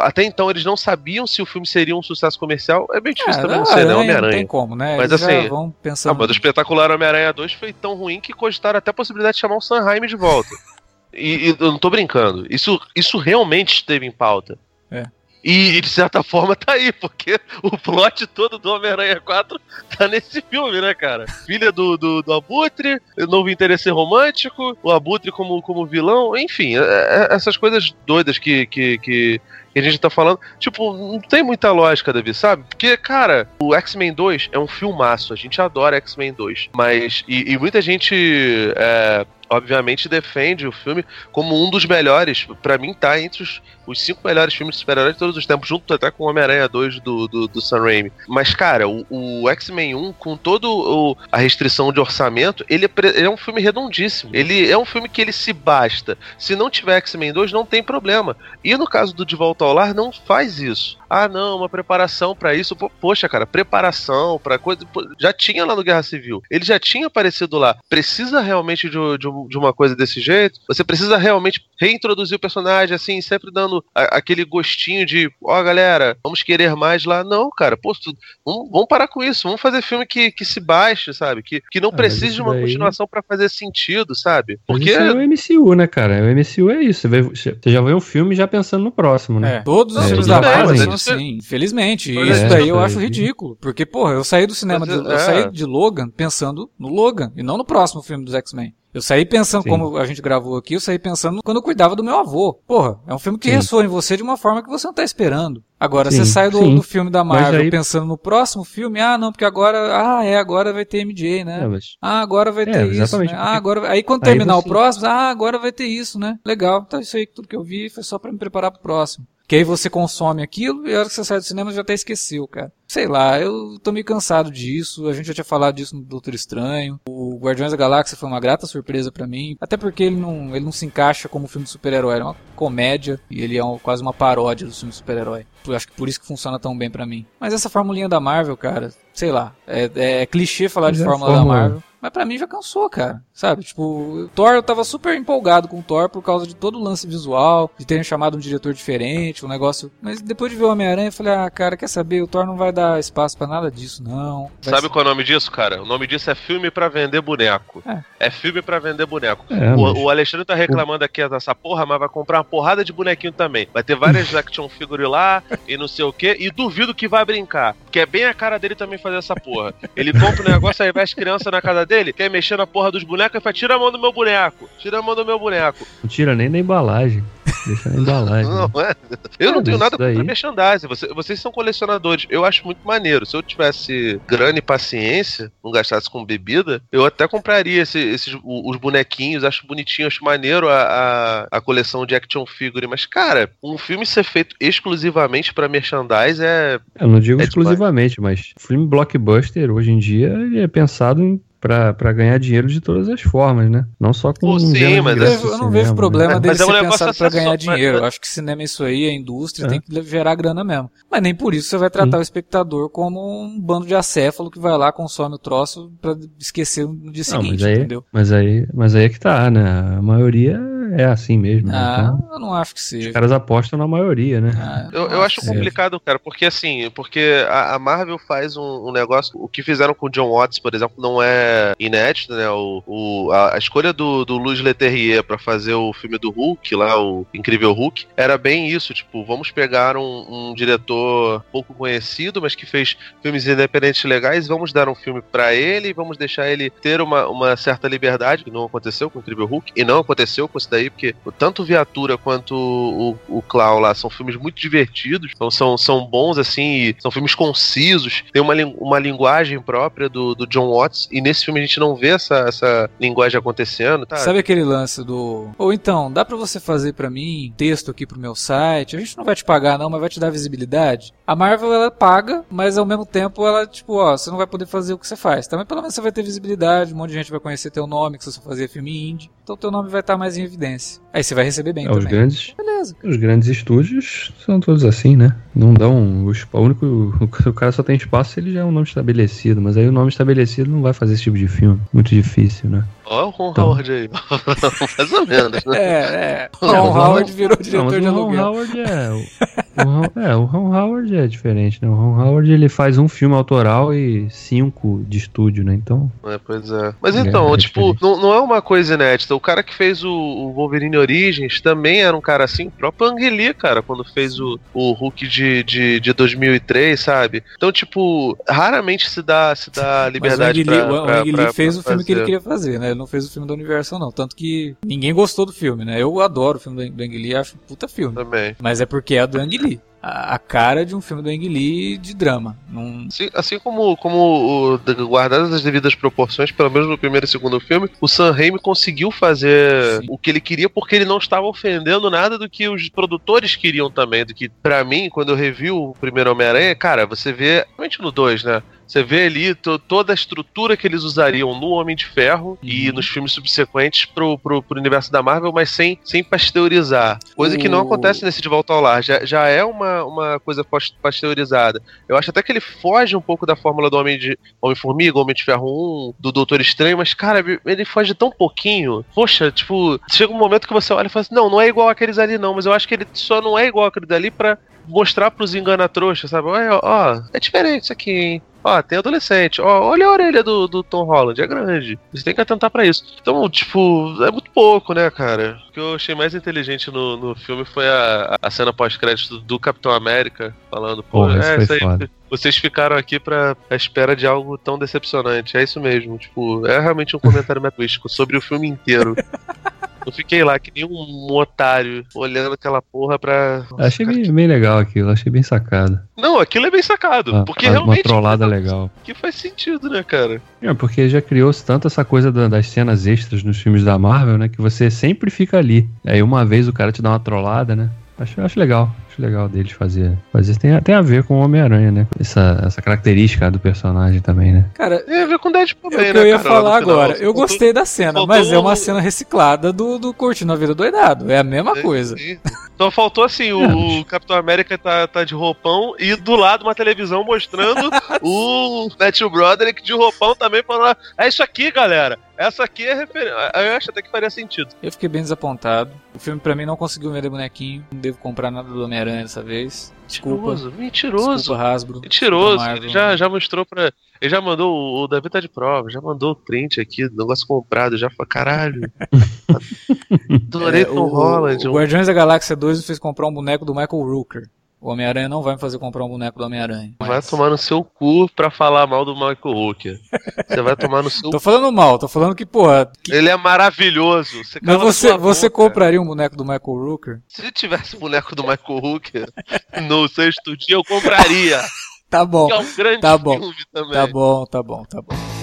até então eles não sabiam se o filme seria um sucesso comercial. É bem difícil é, também não ser, né, Homem-Aranha. Não tem como, né? Mas eles assim, vão pensando. O espetacular Homem-Aranha 2 foi tão ruim que cogitaram até a possibilidade de chamar o Sanheim de volta. e, e eu não tô brincando. Isso isso realmente esteve em pauta. É. E de certa forma tá aí, porque o plot todo do Homem-Aranha 4 tá nesse filme, né, cara? Filha do, do, do Abutre, novo interesse romântico, o Abutre como, como vilão, enfim, é, é, essas coisas doidas que, que, que a gente tá falando, tipo, não tem muita lógica, Davi, sabe? Porque, cara, o X-Men 2 é um filmaço, a gente adora X-Men 2, mas. E, e muita gente é, obviamente defende o filme como um dos melhores. para mim, tá entre os, os cinco melhores filmes de super-heróis de todos os tempos, junto até com Homem-Aranha 2 do, do, do Sam Raimi. Mas, cara, o, o X-Men 1, com toda a restrição de orçamento, ele é, ele é, um filme redondíssimo. Ele é um filme que ele se basta. Se não tiver X-Men 2, não tem problema. E no caso do De Volta ao Lar, não faz isso. Ah, não, uma preparação para isso. Poxa, cara, preparação para coisa. Já tinha lá no Guerra Civil. Ele já tinha aparecido lá. Precisa realmente de, de, de uma coisa desse jeito? Você precisa realmente reintroduzir o personagem, assim, sempre dando a, aquele gostinho de, ó, oh, galera, vamos querer mais lá. Não, cara, pô, tu, vamos, vamos, parar com isso. Vamos fazer filme que, que se baixe, sabe? Que, que não ah, precise de uma daí... continuação para fazer sentido, sabe? Porque. Isso é o MCU, né, cara? O MCU é isso. Você, já vê um filme já pensando no próximo, né? É, todos os é, filmes da Marvel Sim, infelizmente. É, isso daí eu acho ridículo. Porque, porra, eu saí do cinema, de, eu saí é. de Logan pensando no Logan e não no próximo filme dos X-Men. Eu saí pensando, Sim. como a gente gravou aqui, eu saí pensando quando eu cuidava do meu avô. Porra, é um filme que Sim. ressoa em você de uma forma que você não tá esperando. Agora, sim, você sai do, do, filme da Marvel aí... pensando no próximo filme, ah, não, porque agora, ah, é, agora vai ter MJ, né? É, mas... Ah, agora vai é, ter isso, né? Ah, agora, aí quando terminar você... o próximo, ah, agora vai ter isso, né? Legal, então isso aí, tudo que eu vi foi só para me preparar pro próximo. Que aí você consome aquilo e a hora que você sai do cinema já até esqueceu, cara. Sei lá, eu tô meio cansado disso. A gente já tinha falado disso no Doutor Estranho. O Guardiões da Galáxia foi uma grata surpresa para mim. Até porque ele não, ele não se encaixa como um filme de super-herói. É uma comédia e ele é um, quase uma paródia do filme de super-herói. Acho que por isso que funciona tão bem para mim. Mas essa formulinha da Marvel, cara, sei lá. É, é, é clichê falar Mas de é fórmula da Marvel. Mas pra mim já cansou, cara. Sabe? Tipo, o Thor, eu tava super empolgado com o Thor por causa de todo o lance visual, de terem chamado um diretor diferente, um negócio. Mas depois de ver o Homem-Aranha, eu falei, ah, cara, quer saber? O Thor não vai dar espaço para nada disso, não. Vai Sabe ser... qual é o nome disso, cara? O nome disso é filme para vender boneco. É. é filme para vender boneco. É, o, mas... o, Alexandre tá reclamando aqui dessa porra, mas vai comprar uma porrada de bonequinho também. Vai ter várias action figure lá e não sei o que. E duvido que vai brincar. Porque é bem a cara dele também fazer essa porra. Ele compra o um negócio, aí vai as crianças na casa dele, quer mexer na porra dos bonecos e fala: tira a mão do meu boneco, tira a mão do meu boneco. Não tira nem da embalagem. Deixa na embalagem. não, é. Eu não tenho nada daí... contra merchandising. Você, vocês são colecionadores. Eu acho muito maneiro. Se eu tivesse grana e paciência, não gastasse com bebida, eu até compraria esse, esses, os bonequinhos. Acho bonitinho, acho maneiro a, a, a, coleção de action figure. Mas, cara, um filme ser feito exclusivamente para merchandise é. Eu não digo é exclusivamente, demais. mas filme blockbuster hoje em dia é pensado em para ganhar dinheiro de todas as formas, né? Não só com Pô, sim, mas eu, eu não vejo né? problema né? dele ser é um pensado para ganhar dinheiro. Eu acho que cinema é isso aí, a indústria é. tem que gerar grana mesmo. Mas nem por isso você vai tratar sim. o espectador como um bando de acéfalo que vai lá, consome o troço para esquecer no dia não, seguinte, mas aí, entendeu? Mas aí, mas aí é que tá, né? A maioria é assim mesmo. Né? Ah, então, eu não acho que seja. Os caras apostam na maioria, né? Ah, eu, eu acho complicado, cara, porque assim, porque a, a Marvel faz um, um, negócio. O que fizeram com o John Watts, por exemplo, não é inédito, né? O, o a, a, escolha do, do Luiz Leterrier para fazer o filme do Hulk, lá, o Incrível Hulk, era bem isso. Tipo, vamos pegar um, um diretor pouco conhecido, mas que fez filmes independentes legais, vamos dar um filme para ele, vamos deixar ele ter uma, uma certa liberdade, que não aconteceu com o Incrível Hulk, e não aconteceu com isso daí, porque tanto Viatura quanto o, o Clown lá são filmes muito divertidos, então são, são bons, assim, são filmes concisos, tem uma, uma linguagem própria do, do John Watts, e nesse filme a gente não vê essa, essa linguagem acontecendo, tá? Sabe aquele lance do. Ou então, dá para você fazer para mim texto aqui pro meu site? A gente não vai te pagar, não, mas vai te dar visibilidade. A Marvel ela paga, mas ao mesmo tempo ela, tipo, ó, você não vai poder fazer o que você faz. Também pelo menos você vai ter visibilidade, um monte de gente vai conhecer teu nome, que você só fazia filme indie. Então teu nome vai estar mais em evidência. Aí você vai receber bem é, também. Os grandes, Beleza. Os grandes estúdios são todos assim, né? Não dão. O, único. O cara só tem espaço se ele já é um nome estabelecido. Mas aí o nome estabelecido não vai fazer esse tipo de filme. Muito difícil, né? Olha o Ron então. Howard aí. Mais ou menos, né? É, é. O Ron Howard virou diretor não, de aluguel. O Ron Howard é. O, Ron, é, o Ron Howard é diferente, né? O Ron Howard ele faz um filme autoral e cinco de estúdio, né? Então. É, pois é. Mas então, é, é tipo, não, não, é uma coisa inédita. O cara que fez o, o, Wolverine Origins também era um cara assim, o próprio Angeli, cara, quando fez o, o Hulk de, de, de 2003, sabe? Então, tipo, raramente se dá, se dá liberdade Mas o pra, o Angeli fez o filme fazer. que ele queria fazer, né? Ele não fez o filme do Universal, não. Tanto que ninguém gostou do filme, né? Eu adoro o filme do Ang Lee, acho um puta filme. Também. Mas é porque é do Ang Lee a cara de um filme do Ang Lee de drama. Num... Assim, assim, como, como o, guardadas as devidas proporções, pelo menos no primeiro e segundo filme, o Sam Raimi conseguiu fazer Sim. o que ele queria porque ele não estava ofendendo nada do que os produtores queriam também. Do que, para mim, quando eu revi o primeiro Homem-Aranha, cara, você vê, realmente no 2, né? Você vê ali toda a estrutura que eles usariam no Homem de Ferro uhum. e nos filmes subsequentes pro, pro, pro, universo da Marvel, mas sem, sem pasteurizar. Coisa que não acontece nesse De Volta ao Lar. Já, já é uma, uma coisa pasteurizada. Eu acho até que ele foge um pouco da fórmula do Homem de Homem-Formiga, Homem de Ferro 1, do Doutor Estranho, mas, cara, ele foge tão pouquinho. Poxa, tipo, chega um momento que você olha e fala assim: não, não é igual aqueles ali, não, mas eu acho que ele só não é igual aqueles ali pra mostrar pros engana-trouxa, sabe? Olha, ó, é diferente isso aqui, hein? Ó, tem adolescente. Ó, olha a orelha do, do Tom Holland, é grande. Você tem que atentar para isso. Então, tipo, é muito pouco, né, cara? O que eu achei mais inteligente no, no filme foi a, a cena pós-crédito do Capitão América, falando, pô, Porra, é, isso aí. Foda. Vocês ficaram aqui pra, pra espera de algo tão decepcionante. É isso mesmo. Tipo, é realmente um comentário metrístico sobre o filme inteiro. Eu fiquei lá que nem um otário olhando aquela porra pra. Nossa, achei bem, que... bem, legal aquilo, achei bem sacado. Não, aquilo é bem sacado. Ah, porque realmente. Uma trollada legal. Que faz sentido, né, cara? É, porque já criou-se tanto essa coisa das cenas extras nos filmes da Marvel, né? Que você sempre fica ali. Aí uma vez o cara te dá uma trollada, né? Acho, acho legal. Acho legal deles fazer. Fazer tem, tem a ver com o Homem-Aranha, né? Essa, essa característica do personagem também, né? Cara, tem a ver com o Deadpool também, é o que né, eu ia cara, falar agora. Eu gostei da cena, mas é uma cena reciclada do, do Curtindo a Vida Doidado. É a mesma é, coisa. Sim. Só faltou assim, o, é. o, Capitão América tá, tá de roupão e do lado uma televisão mostrando o Matthew Broderick de roupão também falando, é isso aqui, galera. Essa aqui é referência. Eu acho até que faria sentido. Eu fiquei bem desapontado. O filme pra mim não conseguiu vender bonequinho. Não devo comprar nada do Homem-Aranha dessa vez. Desculpa. Mentiroso, mentiroso. Desculpa, Hasbro. Mentiroso. Ele já, já mostrou pra. Ele já mandou. O Davi tá de prova, já mandou o print aqui, do negócio comprado. Já falou, caralho. Adorei é, Tom Holland. O Guardiões da Galáxia 2 me fez comprar um boneco do Michael Rooker. O Homem-Aranha não vai me fazer comprar um boneco do Homem-Aranha. Mas... Vai tomar no seu cu pra falar mal do Michael Hooker. Você vai tomar no seu Tô falando mal, tô falando que, porra. Que... Ele é maravilhoso. Você Mas você, você compraria um boneco do Michael Hooker? Se tivesse boneco do Michael Hooker no seu estúdio, eu compraria. tá bom. Que é um grande tá bom. filme também. Tá bom, tá bom, tá bom.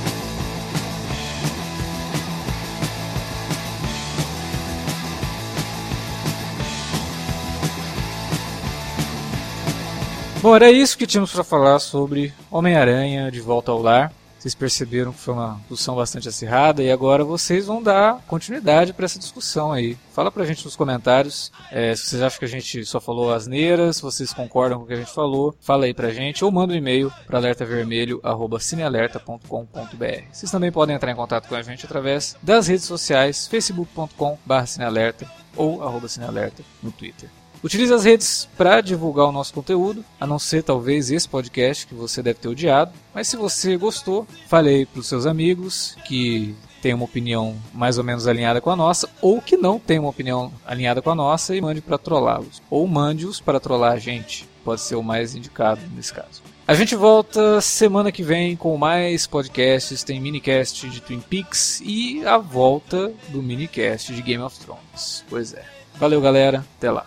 Bom, era isso que tínhamos para falar sobre Homem-Aranha de Volta ao Lar. Vocês perceberam que foi uma discussão bastante acirrada e agora vocês vão dar continuidade para essa discussão aí. Fala pra gente nos comentários é, se vocês acham que a gente só falou asneiras, se vocês concordam com o que a gente falou, fala aí pra gente ou manda um e-mail para alertavermelho@cinealerta.com.br. Vocês também podem entrar em contato com a gente através das redes sociais facebook.com/cinealerta ou arroba cinealerta no Twitter. Utilize as redes para divulgar o nosso conteúdo, a não ser talvez esse podcast que você deve ter odiado. Mas se você gostou, fale aí para os seus amigos que tem uma opinião mais ou menos alinhada com a nossa, ou que não tem uma opinião alinhada com a nossa e mande para trollá-los. Ou mande-os para trollar a gente. Pode ser o mais indicado nesse caso. A gente volta semana que vem com mais podcasts, tem minicast de Twin Peaks e a volta do minicast de Game of Thrones. Pois é. Valeu, galera. Até lá.